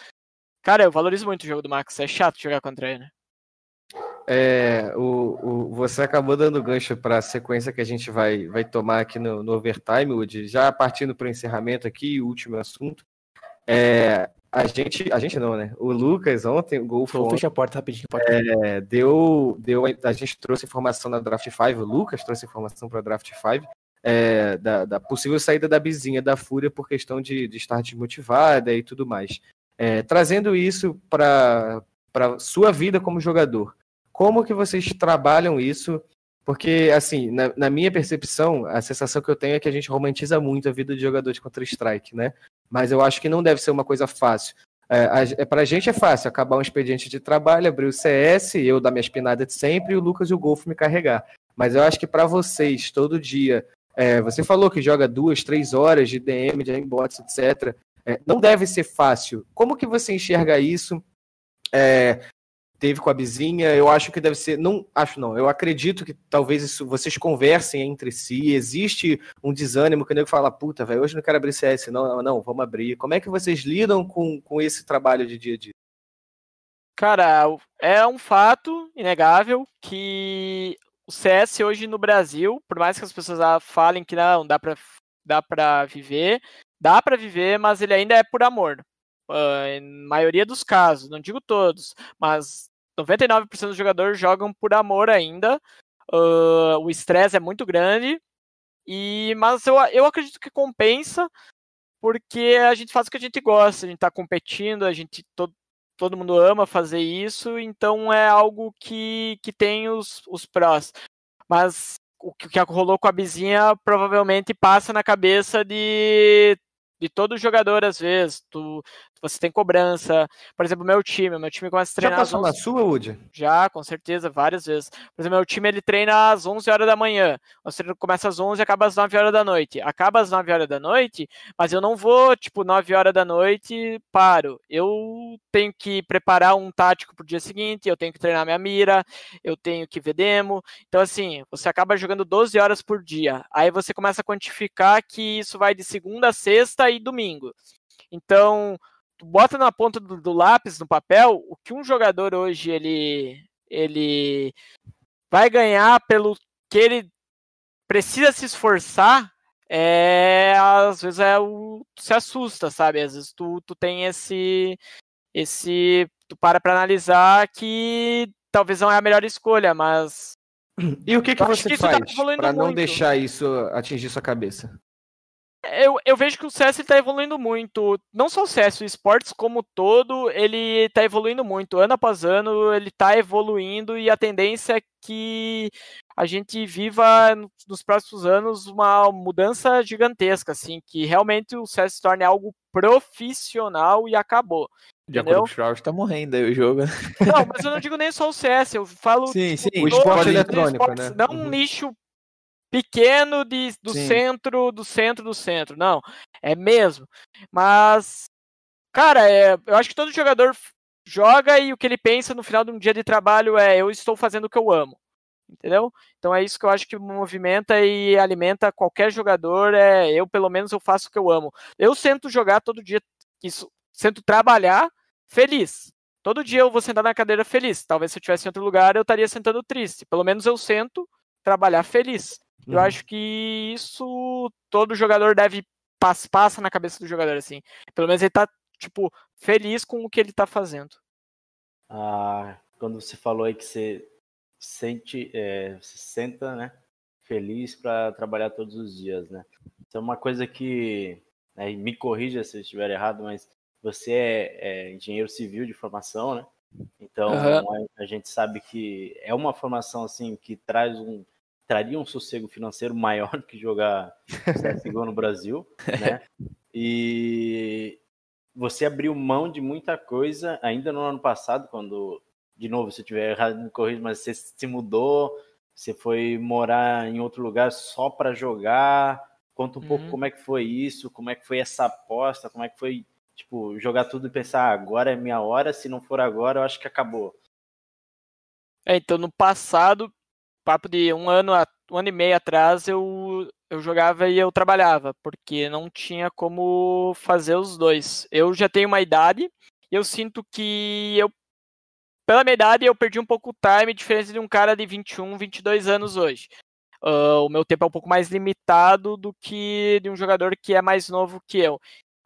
cara, eu valorizo muito o jogo do Max, é chato jogar contra ele. né? É, o, o- você acabou dando gancho para a sequência que a gente vai, vai tomar aqui no, no overtime, Woody. Já partindo para o encerramento aqui, o último assunto. É, a gente, a gente não, né? O Lucas ontem, o Golfo fechar a porta rapidinho. Pode... é, deu, deu, a gente trouxe informação na Draft 5, o Lucas trouxe informação para a Draft 5, é, da, da possível saída da Bizinha da Fúria por questão de, de estar desmotivada e tudo mais. É, trazendo isso para sua vida como jogador, como que vocês trabalham isso? Porque, assim, na, na minha percepção, a sensação que eu tenho é que a gente romantiza muito a vida de jogador de Counter-Strike, né? Mas eu acho que não deve ser uma coisa fácil. É, a, é, gente é fácil acabar um expediente de trabalho, abrir o CS, eu dar minha espinada de sempre e o Lucas e o Golfo me carregar. Mas eu acho que para vocês, todo dia, é, você falou que joga duas, três horas de DM, de aimbots, etc. É, não deve ser fácil. Como que você enxerga isso? É, teve com a vizinha, eu acho que deve ser, não, acho não, eu acredito que talvez isso, vocês conversem entre si, existe um desânimo que o nego fala, puta, velho, hoje não quero abrir CS, não, não, vamos abrir. Como é que vocês lidam com, com esse trabalho de dia a dia? Cara, é um fato inegável que o CS hoje no Brasil, por mais que as pessoas ah, falem que não, dá pra, dá pra viver, dá pra viver, mas ele ainda é por amor. Uh, maioria dos casos, não digo todos, mas 99% dos jogadores jogam por amor ainda. Uh, o estresse é muito grande, e mas eu, eu acredito que compensa, porque a gente faz o que a gente gosta, a gente tá competindo, a gente todo, todo mundo ama fazer isso, então é algo que, que tem os, os prós. Mas o que, o que rolou com a Bizinha provavelmente passa na cabeça de, de todo jogador, às vezes. Tu, você tem cobrança. Por exemplo, meu time, meu time começa a Já treinar às passou na 11 sua, Woody? já, com certeza, várias vezes. Por exemplo, meu time ele treina às 11 horas da manhã. O treino começa às 11 e acaba às 9 horas da noite. Acaba às 9 horas da noite, mas eu não vou, tipo, 9 horas da noite, paro. Eu tenho que preparar um tático pro dia seguinte, eu tenho que treinar minha mira, eu tenho que ver demo. Então, assim, você acaba jogando 12 horas por dia. Aí você começa a quantificar que isso vai de segunda a sexta e domingo. Então, bota na ponta do, do, lápis, no papel, o que um jogador hoje ele, ele vai ganhar pelo que ele precisa se esforçar, é, às vezes é o, tu se assusta, sabe? Às vezes tu, tu tem esse, esse, tu para para analisar que talvez não é a melhor escolha, mas e o que, que você que faz tá para não muito. deixar isso atingir sua cabeça? Eu, eu vejo que o CS está evoluindo muito. Não só o CS, o esportes como todo, ele está evoluindo muito. Ano após ano, ele está evoluindo e a tendência é que a gente viva nos próximos anos uma mudança gigantesca, assim, que realmente o CS se torne algo profissional e acabou. De entendeu? acordo com o Shroud, tá morrendo aí o jogo. Não, mas eu não digo nem só o CS, eu falo sim, sim, o esporte eletrônico, né? Não um Uhum. nicho pequeno de, do Sim. centro, do centro, do centro. Não, é mesmo. Mas, cara, é, eu acho que todo jogador joga e o que ele pensa no final de um dia de trabalho é eu estou fazendo o que eu amo. Entendeu? Então é isso que eu acho que movimenta e alimenta qualquer jogador. É eu, pelo menos, eu faço o que eu amo. Eu sento jogar todo dia, isso, sento trabalhar feliz. Todo dia eu vou sentar na cadeira feliz. Talvez se eu estivesse em outro lugar, eu estaria sentando triste. Pelo menos eu sento trabalhar feliz. Uhum. Eu acho que isso todo jogador deve passa, na cabeça do jogador assim. Pelo menos ele tá tipo feliz com o que ele tá fazendo. Ah, quando você falou aí que você sente, é, se senta, né, feliz para trabalhar todos os dias, né? Isso é uma coisa que, né, me corrija se eu estiver errado, mas você é, é engenheiro civil de formação, né? Então uhum. a, a, gente sabe que é uma formação assim que traz um traria um sossego financeiro maior [LAUGHS] que jogar CSGO no Brasil, né? [LAUGHS] E você abriu mão de muita coisa ainda no ano passado, quando de novo, se eu tiver errado, me corrija, mas você se mudou, você foi morar em outro lugar só para jogar. Conta um uhum. pouco como é que foi isso, como é que foi essa aposta, como é que foi, tipo, jogar tudo e pensar, ah, agora é minha hora, se não for agora, eu acho que acabou. É, então no passado, papo de um ano, um ano e meio atrás, eu, eu jogava e eu trabalhava, porque não tinha como fazer os dois. Eu já tenho uma idade, e eu sinto que eu pela minha idade, eu perdi um pouco o time, diferente de um cara de 21, 22 anos hoje. Uh, o meu tempo é um pouco mais limitado do que de um jogador que é mais novo que eu.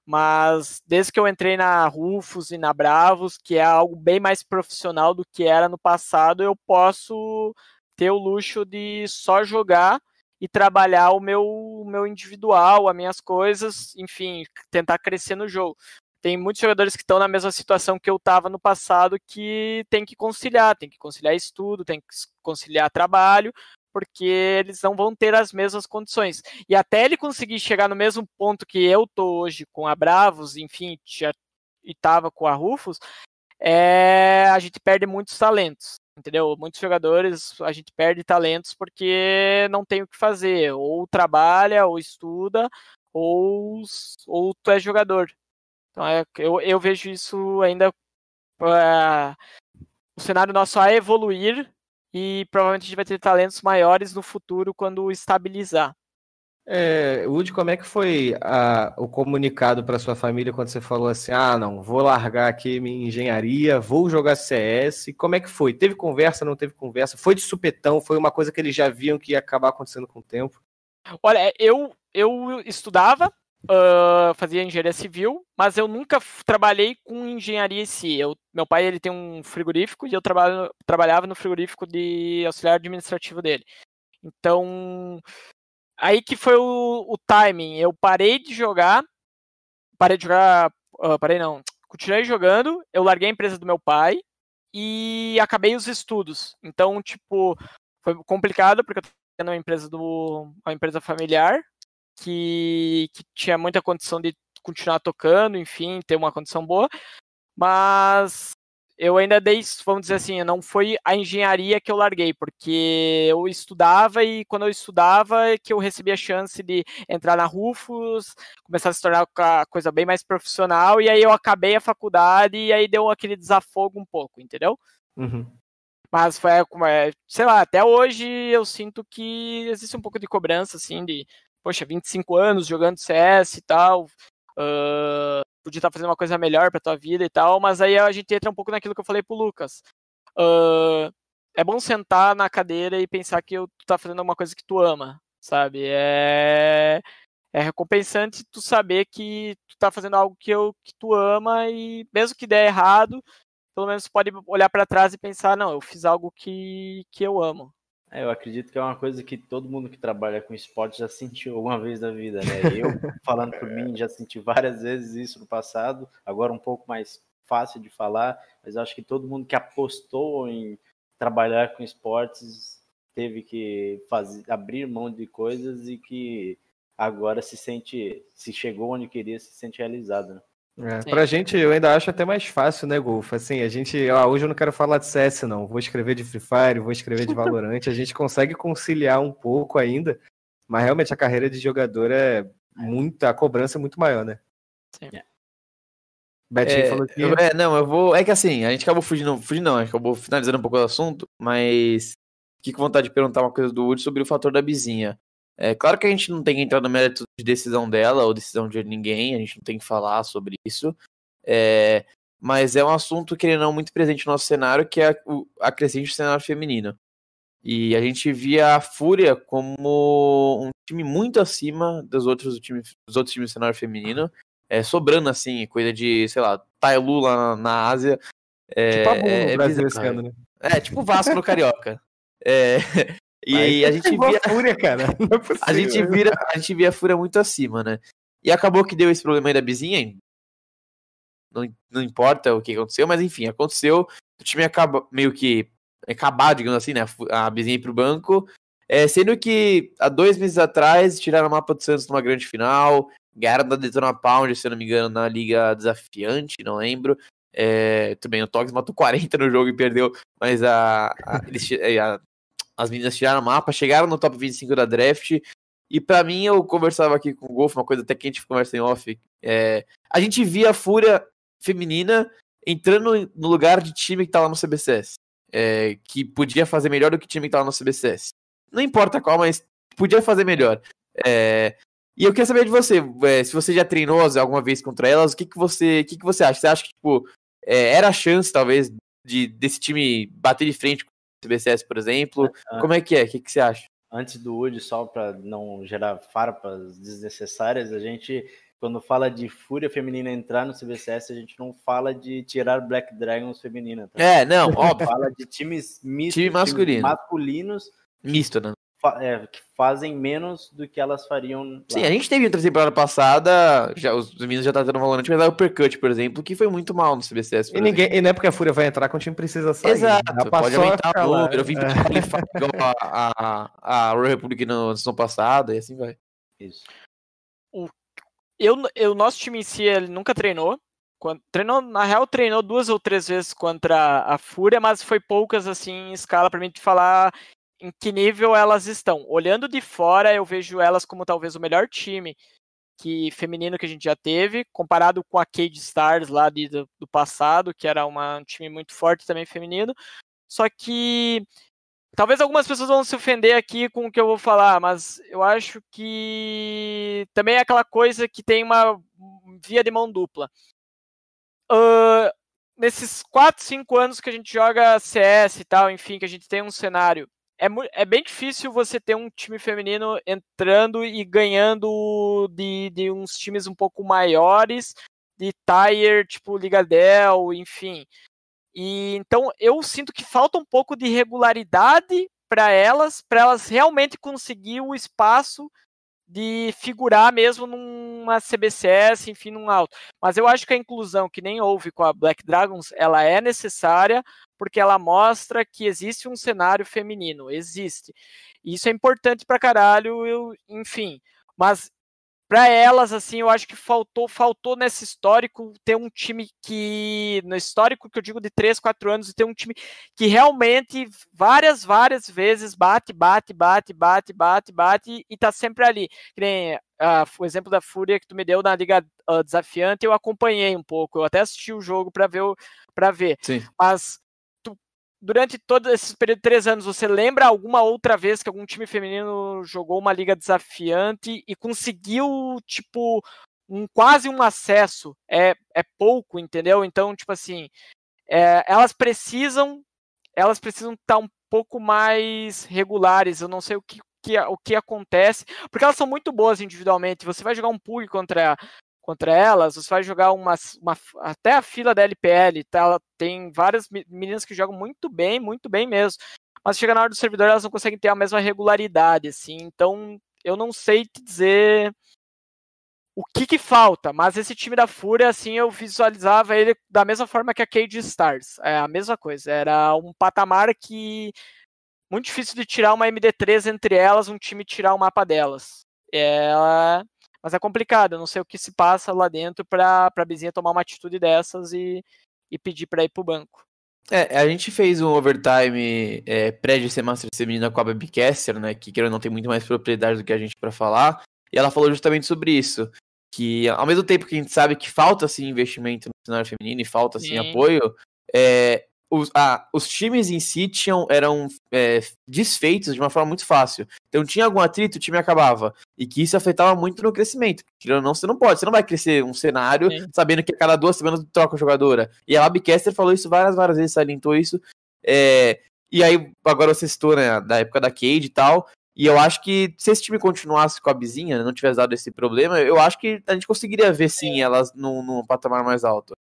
Mas desde que eu entrei na Rufus e na Bravos, que é algo bem mais profissional do que era no passado, eu posso ter o luxo de só jogar e trabalhar o meu, o meu individual, as minhas coisas, enfim, tentar crescer no jogo tem muitos jogadores que estão na mesma situação que eu estava no passado que tem que conciliar, tem que conciliar estudo, tem que conciliar trabalho, porque eles não vão ter as mesmas condições. E até ele conseguir chegar no mesmo ponto que eu tô hoje com a Bravos, enfim, já, e estava com a Rufus, é, a gente perde muitos talentos, entendeu? Muitos jogadores a gente perde talentos porque não tem o que fazer, ou trabalha, ou estuda, ou, ou tu é jogador. Então é, eu, eu vejo isso ainda uh, o cenário nosso a evoluir e provavelmente a gente vai ter talentos maiores no futuro quando estabilizar. É, Woody, como é que foi a, o comunicado para sua família quando você falou assim: ah, não, vou largar aqui minha engenharia, vou jogar CS? Como é que foi? Teve conversa, não teve conversa? Foi de supetão? Foi uma coisa que eles já viam que ia acabar acontecendo com o tempo? Olha, eu, eu estudava uh, fazia engenharia civil, mas eu nunca trabalhei com engenharia em si. Eu, meu pai ele tem um frigorífico e eu trabalho, trabalhava no frigorífico de auxiliar administrativo dele. Então, aí que foi o, o timing. Eu parei de jogar, parei de jogar, uh, parei não, continuei jogando, eu larguei a empresa do meu pai e acabei os estudos. Então, tipo, foi complicado porque eu tô uma empresa do uma empresa familiar que, que tinha muita condição de continuar tocando, enfim, ter uma condição boa, mas eu ainda dei, vamos dizer assim, não foi a engenharia que eu larguei, porque eu estudava e quando eu estudava é que eu recebia a chance de entrar na Rufus, começar a se tornar uma coisa bem mais profissional, e aí eu acabei a faculdade e aí deu aquele desafogo um pouco, entendeu? Uhum. Mas foi, é, sei lá, até hoje eu sinto que existe um pouco de cobrança, assim, de poxa, 25 anos jogando CS e tal, uh, podia estar fazendo uma coisa melhor para tua vida e tal, mas aí a gente entra um pouco naquilo que eu falei pro Lucas. Uh, é bom sentar na cadeira e pensar que tu tá fazendo uma coisa que tu ama, sabe? É, é recompensante tu saber que tu tá fazendo algo que, eu, que tu ama e mesmo que der errado, pelo menos pode olhar para trás e pensar, não, eu fiz algo que, que eu amo. É, eu acredito que é uma coisa que todo mundo que trabalha com esporte já sentiu alguma vez na vida, né? Eu, [LAUGHS] falando por mim, já senti várias vezes isso no passado, agora um pouco mais fácil de falar, mas acho que todo mundo que apostou em trabalhar com esportes teve que fazer, abrir mão de coisas e que agora se sente, se chegou onde queria, se sente realizado, né? É, pra gente, eu ainda acho até mais fácil, né, Golf? Assim, a gente, ah, hoje eu não quero falar de CS, não. Vou escrever de Free Fire, vou escrever de [LAUGHS] Valorant. a gente consegue conciliar um pouco ainda, mas realmente a carreira de jogador é muita, a cobrança é muito maior, né? Sim. É. Betinho É, falou que. eu- é, não, eu vou. É que assim, a gente acabou fugindo. Fugindo não, a gente acabou finalizando um pouco o assunto, mas. Fiquei com vontade de perguntar uma coisa do Wood sobre o fator da vizinha. É claro que a gente não tem que entrar no mérito de decisão dela ou decisão de ninguém, a gente não tem que falar sobre isso. É, mas é um assunto, querendo não, muito presente no nosso cenário, que é a, o- a crescente do cenário feminino. E a gente via a Fúria como um time muito acima dos outros, times, dos outros times do cenário feminino é, sobrando assim, coisa de, sei lá, Tailu lá na, na Ásia. É, Tipo a é, é né? É, tipo o Vasco no Carioca. É, [LAUGHS] e aí a gente [LAUGHS] via. Fúria, cara. [LAUGHS] Não é possível. A gente, vira, a gente via a Fúria muito acima, né? E acabou que deu esse problema aí da Bizinha. Não, não importa o que aconteceu, mas enfim, aconteceu. O time acaba meio que acabar, digamos assim, né? A A Bizinha ir pro banco. É, sendo que há dois meses atrás tiraram o mapa do Santos numa grande final. Ganharam da Detona Pound, se eu não me engano, na Liga Desafiante, não lembro. É, tudo bem, o Togs matou 40 no jogo e perdeu, mas a, a- eles, é, a- as meninas tiraram o mapa, chegaram no top 25 da draft. E pra mim, eu conversava aqui com o Golf, uma coisa até que a gente conversa em off. é, a gente via a Fúria feminina entrando no lugar de time que lá no CBCS. é, que podia fazer melhor do que time que lá no CBCS. Não importa qual, mas podia fazer melhor. É, e eu queria saber de você, é, se você já treinou alguma vez contra elas, o que, que, você, o que, que você acha? Você acha que tipo, é, era a chance, talvez, de, desse time bater de frente CBCS, por exemplo? Ah. Como é que é? O que, que você acha? antes do Wood, só para não gerar farpas desnecessárias, a gente, quando fala de Fúria Feminina entrar no CBCS, a gente não fala de tirar Black Dragons feminina. Tá? É, não, óbvio. Fala de times mistos, Time times masculino. masculinos Misto, né? É, que fazem menos do que elas fariam. lá. Sim, a gente teve outra temporada passada, já, os meninos já tá tendo Valorant, mas é o Uppercut, por exemplo, que foi muito mal no CBCS. E, ninguém, e não é porque a Fúria vai entrar que o time precisa sair. Exato, Ela pode aumentar o número, eu vim É. igual a, a, a Royal Republic na sessão passada, e assim vai. Isso. Eu, eu, nosso time em si, ele nunca treinou. Quando, treinou, na real, treinou duas ou três vezes contra a Fúria, mas foi poucas assim em escala para mim te falar em que nível elas estão. Olhando de fora, eu vejo elas como talvez o melhor time que feminino que a gente já teve, comparado com a Cade Stars lá de, do, do passado, que era uma, um time muito forte também feminino. Só que talvez algumas pessoas vão se ofender aqui com o que eu vou falar, mas eu acho que também é aquela coisa que tem uma via de mão dupla. Uh, nesses 4, 5 anos que a gente joga CS e tal, enfim, que a gente tem um cenário, é, é bem difícil você ter um time feminino entrando e ganhando de, de uns times um pouco maiores, de Tier, tipo Liga Dell, enfim. E então eu sinto que falta um pouco de regularidade para elas, para elas realmente conseguir o espaço de figurar mesmo numa CBCS, enfim, num alto. Mas eu acho que a inclusão que nem houve com a Black Dragons, ela é necessária porque ela mostra que existe um cenário feminino, existe. Isso é importante pra caralho, eu, enfim. Mas para elas, assim, eu acho que faltou, faltou nesse histórico ter um time que, no histórico que eu digo de 3, 4 anos, ter um time que realmente várias, várias vezes bate, bate, bate, bate, bate, bate e tá sempre ali. Que nem ah, o exemplo da Fúria que tu me deu na Liga ah, Desafiante, eu acompanhei um pouco, eu até assisti o jogo para ver, pra ver. Sim. Mas durante todo esse período de três anos, você lembra alguma outra vez que algum time feminino jogou uma liga desafiante e conseguiu, tipo, um quase um acesso? É, é pouco, entendeu? Então, tipo assim, é, elas precisam elas precisam estar um pouco mais regulares. Eu não sei o que, que- o que acontece, porque elas são muito boas individualmente. Você vai jogar um PUG contra, contra elas, você vai jogar uma, uma- até a fila da LPL, tá? Ela tem várias me- meninas que jogam muito bem, muito bem mesmo. Mas chega na hora do servidor, elas não conseguem ter a mesma regularidade, assim. Então, eu não sei te dizer o que que falta, mas esse time da Fúria, assim, eu visualizava ele da mesma forma que a Cage Stars. É a mesma coisa. Era um patamar que muito difícil de tirar uma MD3 entre elas, um time tirar o mapa delas. É, mas é complicado, eu não sei o que se passa lá dentro para a Bizinha tomar uma atitude dessas e, e pedir para ir pro banco. É, a gente fez um overtime é, pré-GC Master feminina com a Babycaster, né? Que querendo não tem muito mais propriedade do que a gente pra falar. E ela falou justamente sobre isso. que ao mesmo tempo que a gente sabe que falta assim investimento no cenário feminino e falta assim Sim. apoio, é, os, ah, os times em si tinham, eram é, desfeitos de uma forma muito fácil. Então tinha algum atrito, o time acabava. E que isso afetava muito no crescimento. Ou não, você não pode, você não vai crescer um cenário Sim. sabendo que a cada duas semanas troca a jogadora. E a Labcaster falou isso várias, várias vezes, salientou isso. É, e aí, agora você citou, né, da época da Cade e tal. E eu acho que se esse time continuasse com a Bizinha, não tivesse dado esse problema, eu acho que a gente conseguiria ver sim elas num, num patamar mais alto.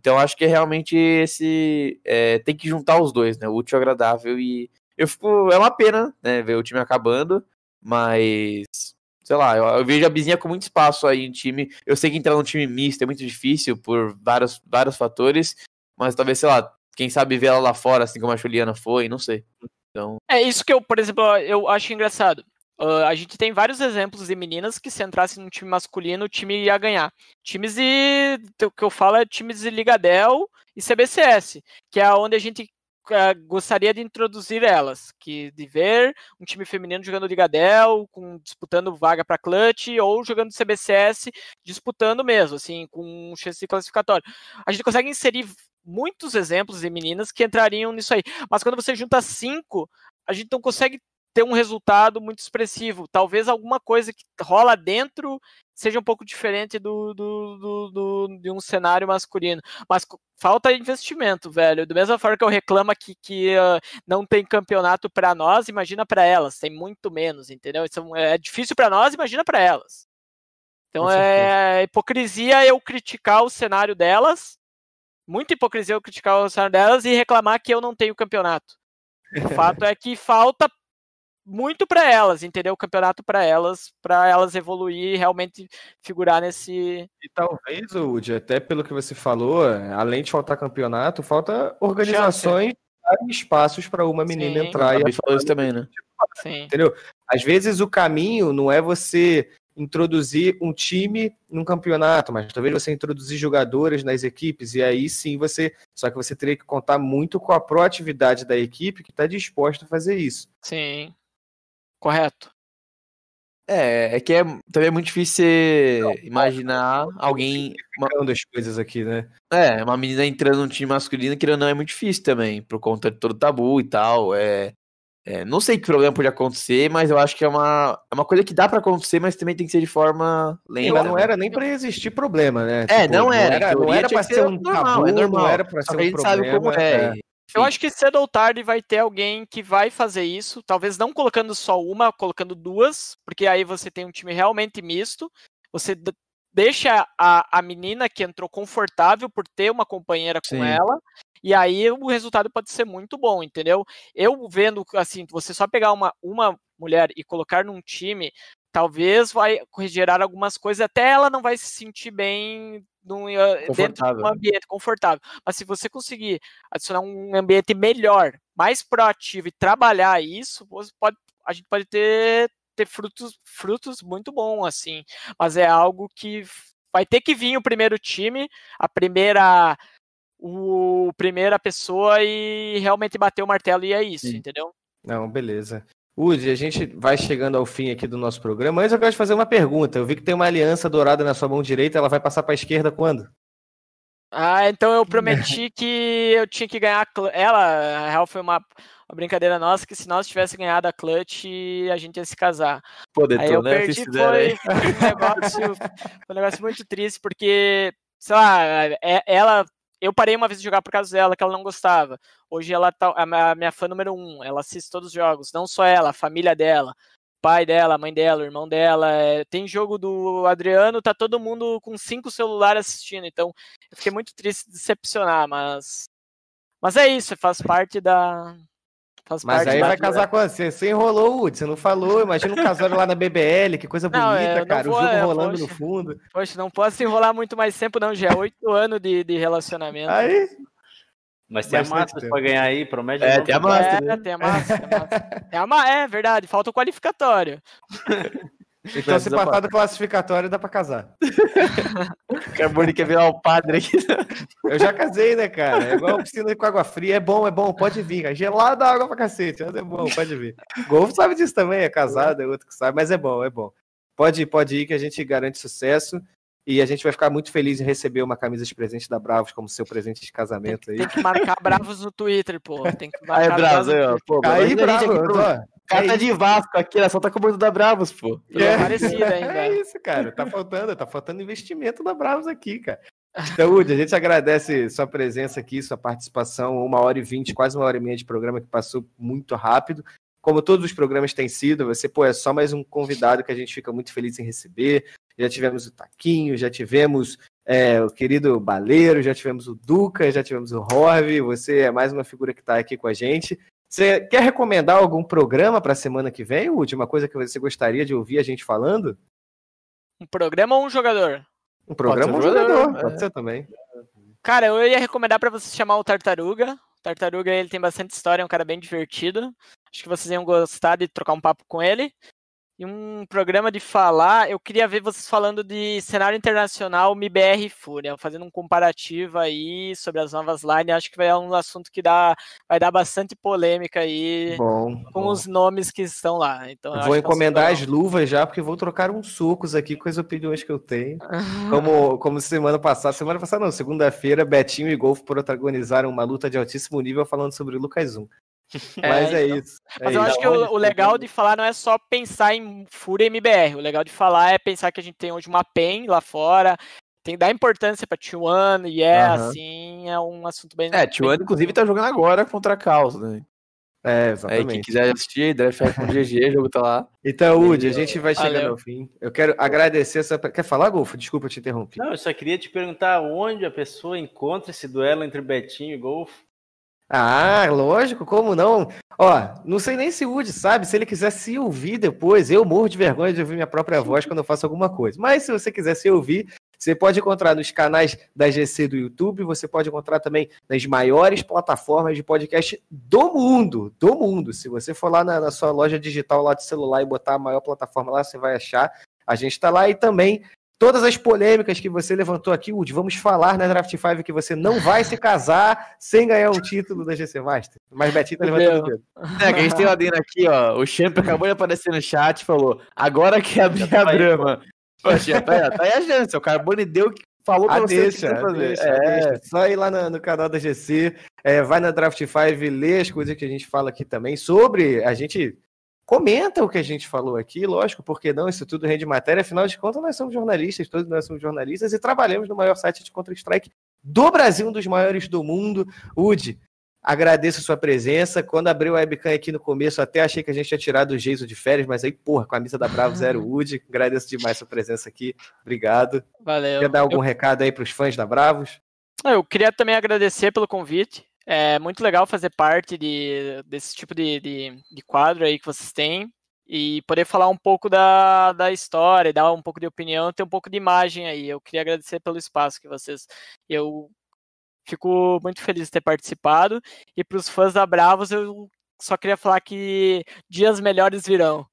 Então acho que realmente esse. é, tem que juntar os dois, né? O útil e agradável. E eu fico. É uma pena, né? Ver o time acabando, mas. Sei lá, eu, eu vejo a Bizinha com muito espaço aí em time. Eu sei que entrar num time misto é muito difícil por vários, vários fatores, mas talvez, sei lá, quem sabe ver ela lá fora, assim como a Juliana foi, não sei. Então, É isso que eu, por exemplo, eu acho engraçado. Ah, a gente tem vários exemplos de meninas que se entrassem no time masculino, o time ia ganhar. Times de. O que eu falo é times de Ligadel e CBCS, que é onde a gente ah, gostaria de introduzir elas. Que de ver um time feminino jogando Ligadel, com, disputando vaga para clutch, ou jogando CBCS, disputando mesmo, assim, com um chance classificatório. A gente consegue inserir muitos exemplos de meninas que entrariam nisso aí. Mas quando você junta cinco, a gente não consegue ter um resultado muito expressivo. Talvez alguma coisa que rola dentro seja um pouco diferente do, do, do, do- de um cenário masculino. Mas falta investimento, velho. Da mesma forma que eu reclamo que, que ah, não tem campeonato para nós, imagina para elas. Tem muito menos, entendeu? Isso é difícil para nós, imagina para elas. Então Com é hipocrisia eu criticar o cenário delas. Muita hipocrisia eu criticar o cenário delas e reclamar que eu não tenho campeonato. O fato é que falta muito para elas, entendeu? O campeonato para elas, para elas evoluir e realmente figurar nesse. E talvez, Woody, até pelo que você falou, além de faltar campeonato, falta organizações e espaços para uma menina Sim. entrar a e falou isso também, né? Sim. Às vezes o caminho não é você introduzir um time num campeonato, mas talvez você introduzir jogadores nas equipes, e aí sim você. Só que você teria que contar muito com a proatividade da equipe que está disposta a fazer isso. Sim. Correto. É, é que é, também é muito difícil você imaginar alguém. Uma, as coisas aqui, né? é, uma menina entrando num time masculino, que não é muito difícil também, por conta de todo o tabu e tal. É, é, não sei que problema pode acontecer, mas eu acho que é uma, é uma coisa que dá pra acontecer, mas também tem que ser de forma lenta. Mas não né? era nem para existir problema, né? É, Tipo, não era. Não era, teoria era para que ser um normal, tabu, é normal. não era para Só ser que a um gente sabe problema. como é. Eu acho que cedo ou tarde vai ter alguém que vai fazer isso, talvez não colocando só uma, colocando duas, porque aí você tem um time realmente misto. Você deixa a, a menina que entrou confortável por ter uma companheira com Sim. ela, e aí o resultado pode ser muito bom, entendeu? Eu vendo assim, você só pegar uma, uma mulher e colocar num time, talvez vai gerar algumas coisas, até ela não vai se sentir bem num, eh, dentro de um ambiente confortável. Mas se você conseguir adicionar um ambiente melhor, mais proativo e trabalhar isso, pode, a gente pode ter, ter frutos, frutos muito bons, assim. Mas é algo que vai ter que vir o primeiro time, a primeira o primeira pessoa e realmente bater o martelo e é isso, Sim. entendeu? Não, beleza. Udi, a gente vai chegando ao fim aqui do nosso programa. Antes eu quero te fazer uma pergunta. Eu vi que tem uma aliança dourada na sua mão direita, ela vai passar para a esquerda quando? Ah, então eu prometi que eu tinha que ganhar ela, a real foi uma, uma brincadeira nossa que se nós tivesse ganhado a clutch, a gente ia se casar. Pô, Aí Deton, eu né? perdi, Fizeram aí. foi, foi um negócio, foi um negócio muito triste, porque, sei lá, é- ela, eu parei uma vez de jogar por causa dela, que ela não gostava. Hoje ela tá, a minha- fã número um, ela assiste todos os jogos, não só ela, a família dela, o pai dela, a mãe dela, o irmão dela. é, tem jogo do Adriano, tá todo mundo com cinco celulares assistindo, então eu fiquei muito triste de decepcionar, mas. Mas é isso, faz parte da. Faz Mas parte aí vai casar com você. Você enrolou, Udi, você não falou. Imagina um casório lá na BBL, que coisa [LAUGHS] Não, bonita, é, cara. vou, o jogo é, rolando no poxa. fundo. Poxa, não posso enrolar muito mais tempo, não. Já é oito anos de, de relacionamento. Aí, Mas tem a Bastante Masters tempo. pra ganhar aí, promete. É, tem a Master. É, a massa, tem a massa. Tem a ma- É verdade, falta o qualificatório. [LAUGHS] então se passar do classificatório, dá pra casar. [LAUGHS] O Carbone quer virar o padre aqui. Eu já casei, né, cara? É igual piscina com água fria. É bom, é bom, pode vir. cara. Gelada água pra cacete, mas é bom, pode vir. Golfo sabe disso também, é casado, é outro que sabe, mas é bom, é bom. Pode ir, pode ir que a gente garante sucesso. E a gente vai ficar muito feliz em receber uma camisa de presente da Bravos como seu presente de casamento aí. Tem que marcar Bravos no Twitter, pô. Tem que Aí, marcar Bravos, aí, ó. Pô, Aí, imagina a gente bravo, aqui pro- cara tá de Vasco aqui, ela só tá com o bordo da Bravos, pô. É parecido ainda. É isso, cara. Tá faltando, tá faltando investimento da Bravos aqui, cara. Então, Udi, a gente agradece sua presença aqui, sua participação, uma hora e vinte, quase uma hora e meia de programa que passou muito rápido. Como todos os programas têm sido, você, pô, é só mais um convidado que a gente fica muito feliz em receber. Já tivemos o Taquinho, já tivemos é, o querido Baleiro, já tivemos o Duca, já tivemos o Horve. Você é mais uma figura que está aqui com a gente. Você quer recomendar algum programa para a semana que vem, Udi? Uma coisa que você gostaria de ouvir a gente falando? Um programa ou um jogador? Um programa ou um jogador? jogador, é. Pode ser também. Cara, eu ia recomendar pra você chamar o Tartaruga. O Tartaruga, ele tem bastante história, é um cara bem divertido. Acho que vocês iam gostar de trocar um papo com ele. E um programa de falar, eu queria ver vocês falando de cenário internacional MIBR e Fúria, fazendo um comparativo aí sobre as novas lines. Acho que vai ser um assunto que dá, vai dar bastante polêmica aí Bom. com bom. os nomes que estão lá. Então, Vou é encomendar as luvas já, porque vou trocar uns sucos aqui com as opiniões que eu tenho. [LAUGHS] Como, como semana passada, semana passada não, segunda-feira, Betinho e Golfo protagonizaram uma luta de altíssimo nível falando sobre o Lucas [LAUGHS] Mas é, então. isso. é Mas eu isso. acho que o, o legal de falar não é só pensar em Fúria e MBR. O legal de falar é pensar que a gente tem hoje uma PEN lá fora, tem dar importância pra T1, e é Aham. assim, é um assunto bem. É, Tio Ano, inclusive, tá jogando agora contra a Caos, né? É, Aí, exatamente. quem quiser assistir, Draft com GG, o jogo tá lá. Então, Udi, a gente vai chegando Valeu. ao fim. Eu quero agradecer essa. Quer falar, Golfo? Desculpa, te interrompi. Não, eu só queria te perguntar onde a pessoa encontra esse duelo entre Betinho e Golfo. Ah, lógico, como não? Ó, não sei nem se o Woody sabe, se ele quiser se ouvir depois, eu morro de vergonha de ouvir minha própria [LAUGHS] voz quando eu faço alguma coisa. Mas se você quiser se ouvir, você pode encontrar nos canais da GC do YouTube, você pode encontrar também nas maiores plataformas de podcast do mundo, do mundo. Se você for lá na, na sua loja digital lá de celular e botar a maior plataforma lá, você vai achar. A gente está lá e também todas as polêmicas que você levantou aqui, Woody, vamos falar na Draft 5 que você não vai se casar sem ganhar um título da GC Master. Mas Betinho tá levantando o dedo. É, que a gente tem lá dentro aqui, ó. O Champ acabou de aparecer no chat e falou: agora que abrir a brama. Poxa, tá, tá aí a chance. O Carbone deu que falou pra Ah, você o que deixa, tem que fazer. deixa, É. deixa. Só ir lá no, no canal da GC, é, vai na Draft 5, lê as coisas que a gente fala aqui também sobre. A gente comenta o que a gente falou aqui, lógico, porque não? Isso tudo rende matéria. Afinal de contas, nós somos jornalistas, todos nós somos jornalistas e trabalhamos no maior site de Counter-Strike do Brasil, um dos maiores do mundo. Udi, agradeço a sua presença. Quando abriu a webcam aqui no começo, até achei que a gente tinha tirado o Geiso de férias, mas aí, porra, camisa da Bravo Zero [LAUGHS] Udi. Agradeço demais a sua presença aqui. Obrigado. Valeu. Quer dar algum recado aí para os fãs da Bravos? Eu, eu queria também agradecer pelo convite. É muito legal fazer parte de, desse tipo de, de, de quadro aí que vocês têm e poder falar um pouco da, da história, dar um pouco de opinião, ter um pouco de imagem aí. Eu queria agradecer pelo espaço que vocês. Eu fico muito feliz de ter participado. E para os fãs da Bravos, eu só queria falar que dias melhores virão.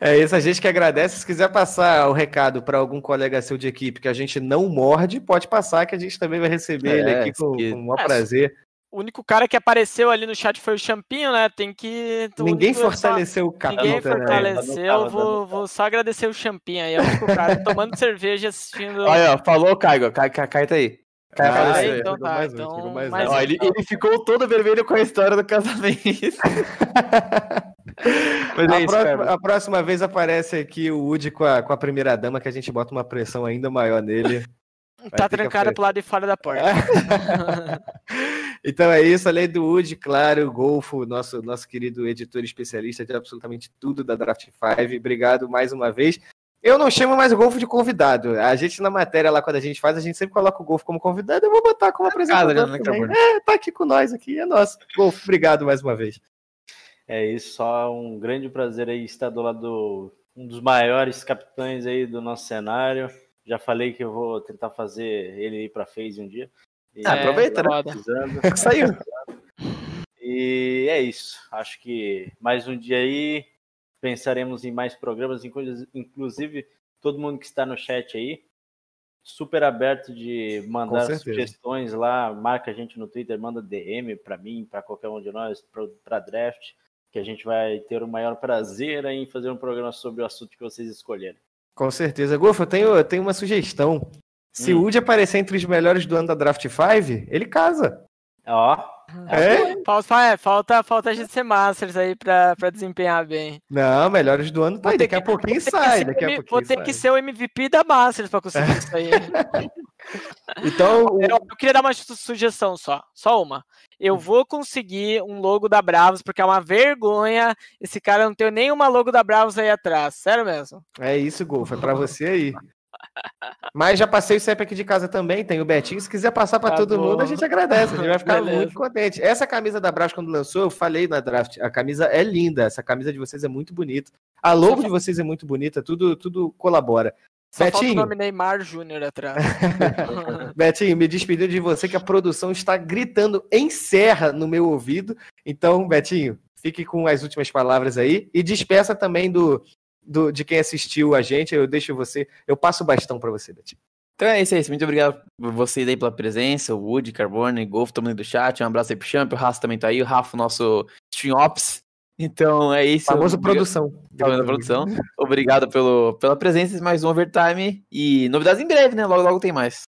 É isso, a gente que agradece. Se quiser passar o recado para algum colega seu de equipe que a gente não morde, pode passar que a gente também vai receber ele É, aqui com, se- com o maior É, prazer. O único cara que apareceu ali no chat foi o Champinho, né? Tem que. Ninguém único- só- fortaleceu o Ninguém capita, né? fortaleceu, carro, vou, vou só agradecer o Champinho aí. É o único cara tomando [LAUGHS] cerveja assistindo. Olha, ó, falou o Caigo. Cai, cai, cai tá aí. Ah, então tá, mais então mais um. Ó, ele, ele ficou todo vermelho com a história do casamento. [LAUGHS] Mas é A isso, próxima, a próxima vez aparece aqui o Woody com a, com a primeira dama, que a gente bota uma pressão ainda maior nele. [LAUGHS] Tá trancada apre- pro lado de fora da porta. [LAUGHS] então é isso, além do Woody, claro, o Golfo, nosso, nosso querido editor especialista de absolutamente tudo da Draft 5. Obrigado mais uma vez. Eu não chamo mais o Golfo de convidado. A gente, na matéria lá, quando a gente faz, a gente sempre coloca o Golfo como convidado. Eu vou botar como apresentador Casa, né, também. Carbone? É, tá aqui com nós aqui, é nosso. Golfo, obrigado mais uma vez. É isso, só um grande prazer aí estar do lado do um dos maiores capitães aí do nosso cenário. Já falei que eu vou tentar fazer ele ir para FaZe um dia. E- Ah, aproveita, né? precisando. [LAUGHS] Saiu. E é isso. Acho que mais um dia aí pensaremos em mais programas, inclu- inclusive todo mundo que está no chat aí, super aberto de mandar sugestões lá, marca a gente no Twitter, manda DM para mim, para qualquer um de nós, para draft, que a gente vai ter o maior prazer em fazer um programa sobre o assunto que vocês escolherem. Com certeza. Golfo, eu tenho, eu tenho uma sugestão. Se Hum. o Woody aparecer entre os melhores do ano da Draft 5, ele casa. Ó, É? Falta, é, falta, falta a gente ser Masters aí pra, pra desempenhar bem. Não, melhores do ano tá aí. Daqui a pouquinho sai. Daqui a pouquinho Vou ter que ser o MVP da Masters pra conseguir isso aí. [LAUGHS] Então, Eu, eu queria dar uma su- sugestão só, só uma. Eu vou conseguir um logo da Bravos, porque é uma vergonha esse cara não ter nenhuma logo da Bravos aí atrás. Sério mesmo. é isso, Golfo. É pra você aí. Mas já passei o CEP aqui de casa também, tem o Betinho. Se quiser passar pra Tá todo bom. mundo, a gente agradece. A gente vai [LAUGHS] ficar Beleza. muito contente. Essa camisa da Bravos, quando lançou, eu falei na draft. A camisa é linda. Essa camisa de vocês é muito bonita. A logo de vocês é muito bonita. Tudo, tudo colabora. Só falta o Betinho. nome Neymar Júnior atrás. [LAUGHS] Betinho, me despediu de você que a produção está gritando em serra no meu ouvido. Então, Betinho, fique com as últimas palavras aí e despeça também do, do de quem assistiu a gente. Eu deixo você, eu passo o bastão para você, Betinho. Então é isso aí. Muito obrigado por vocês aí pela presença. O Woody, Carbone, Golf, todo mundo do chat. Um abraço aí pro Champ. O Rafa também tá aí. O Rafa, nosso Stream Ops. Então é isso. Famoso Obrigado- produção. Famosa produção. Obrigado pelo, pela presença. Mais um overtime. E novidades em breve, né? Logo, logo tem mais.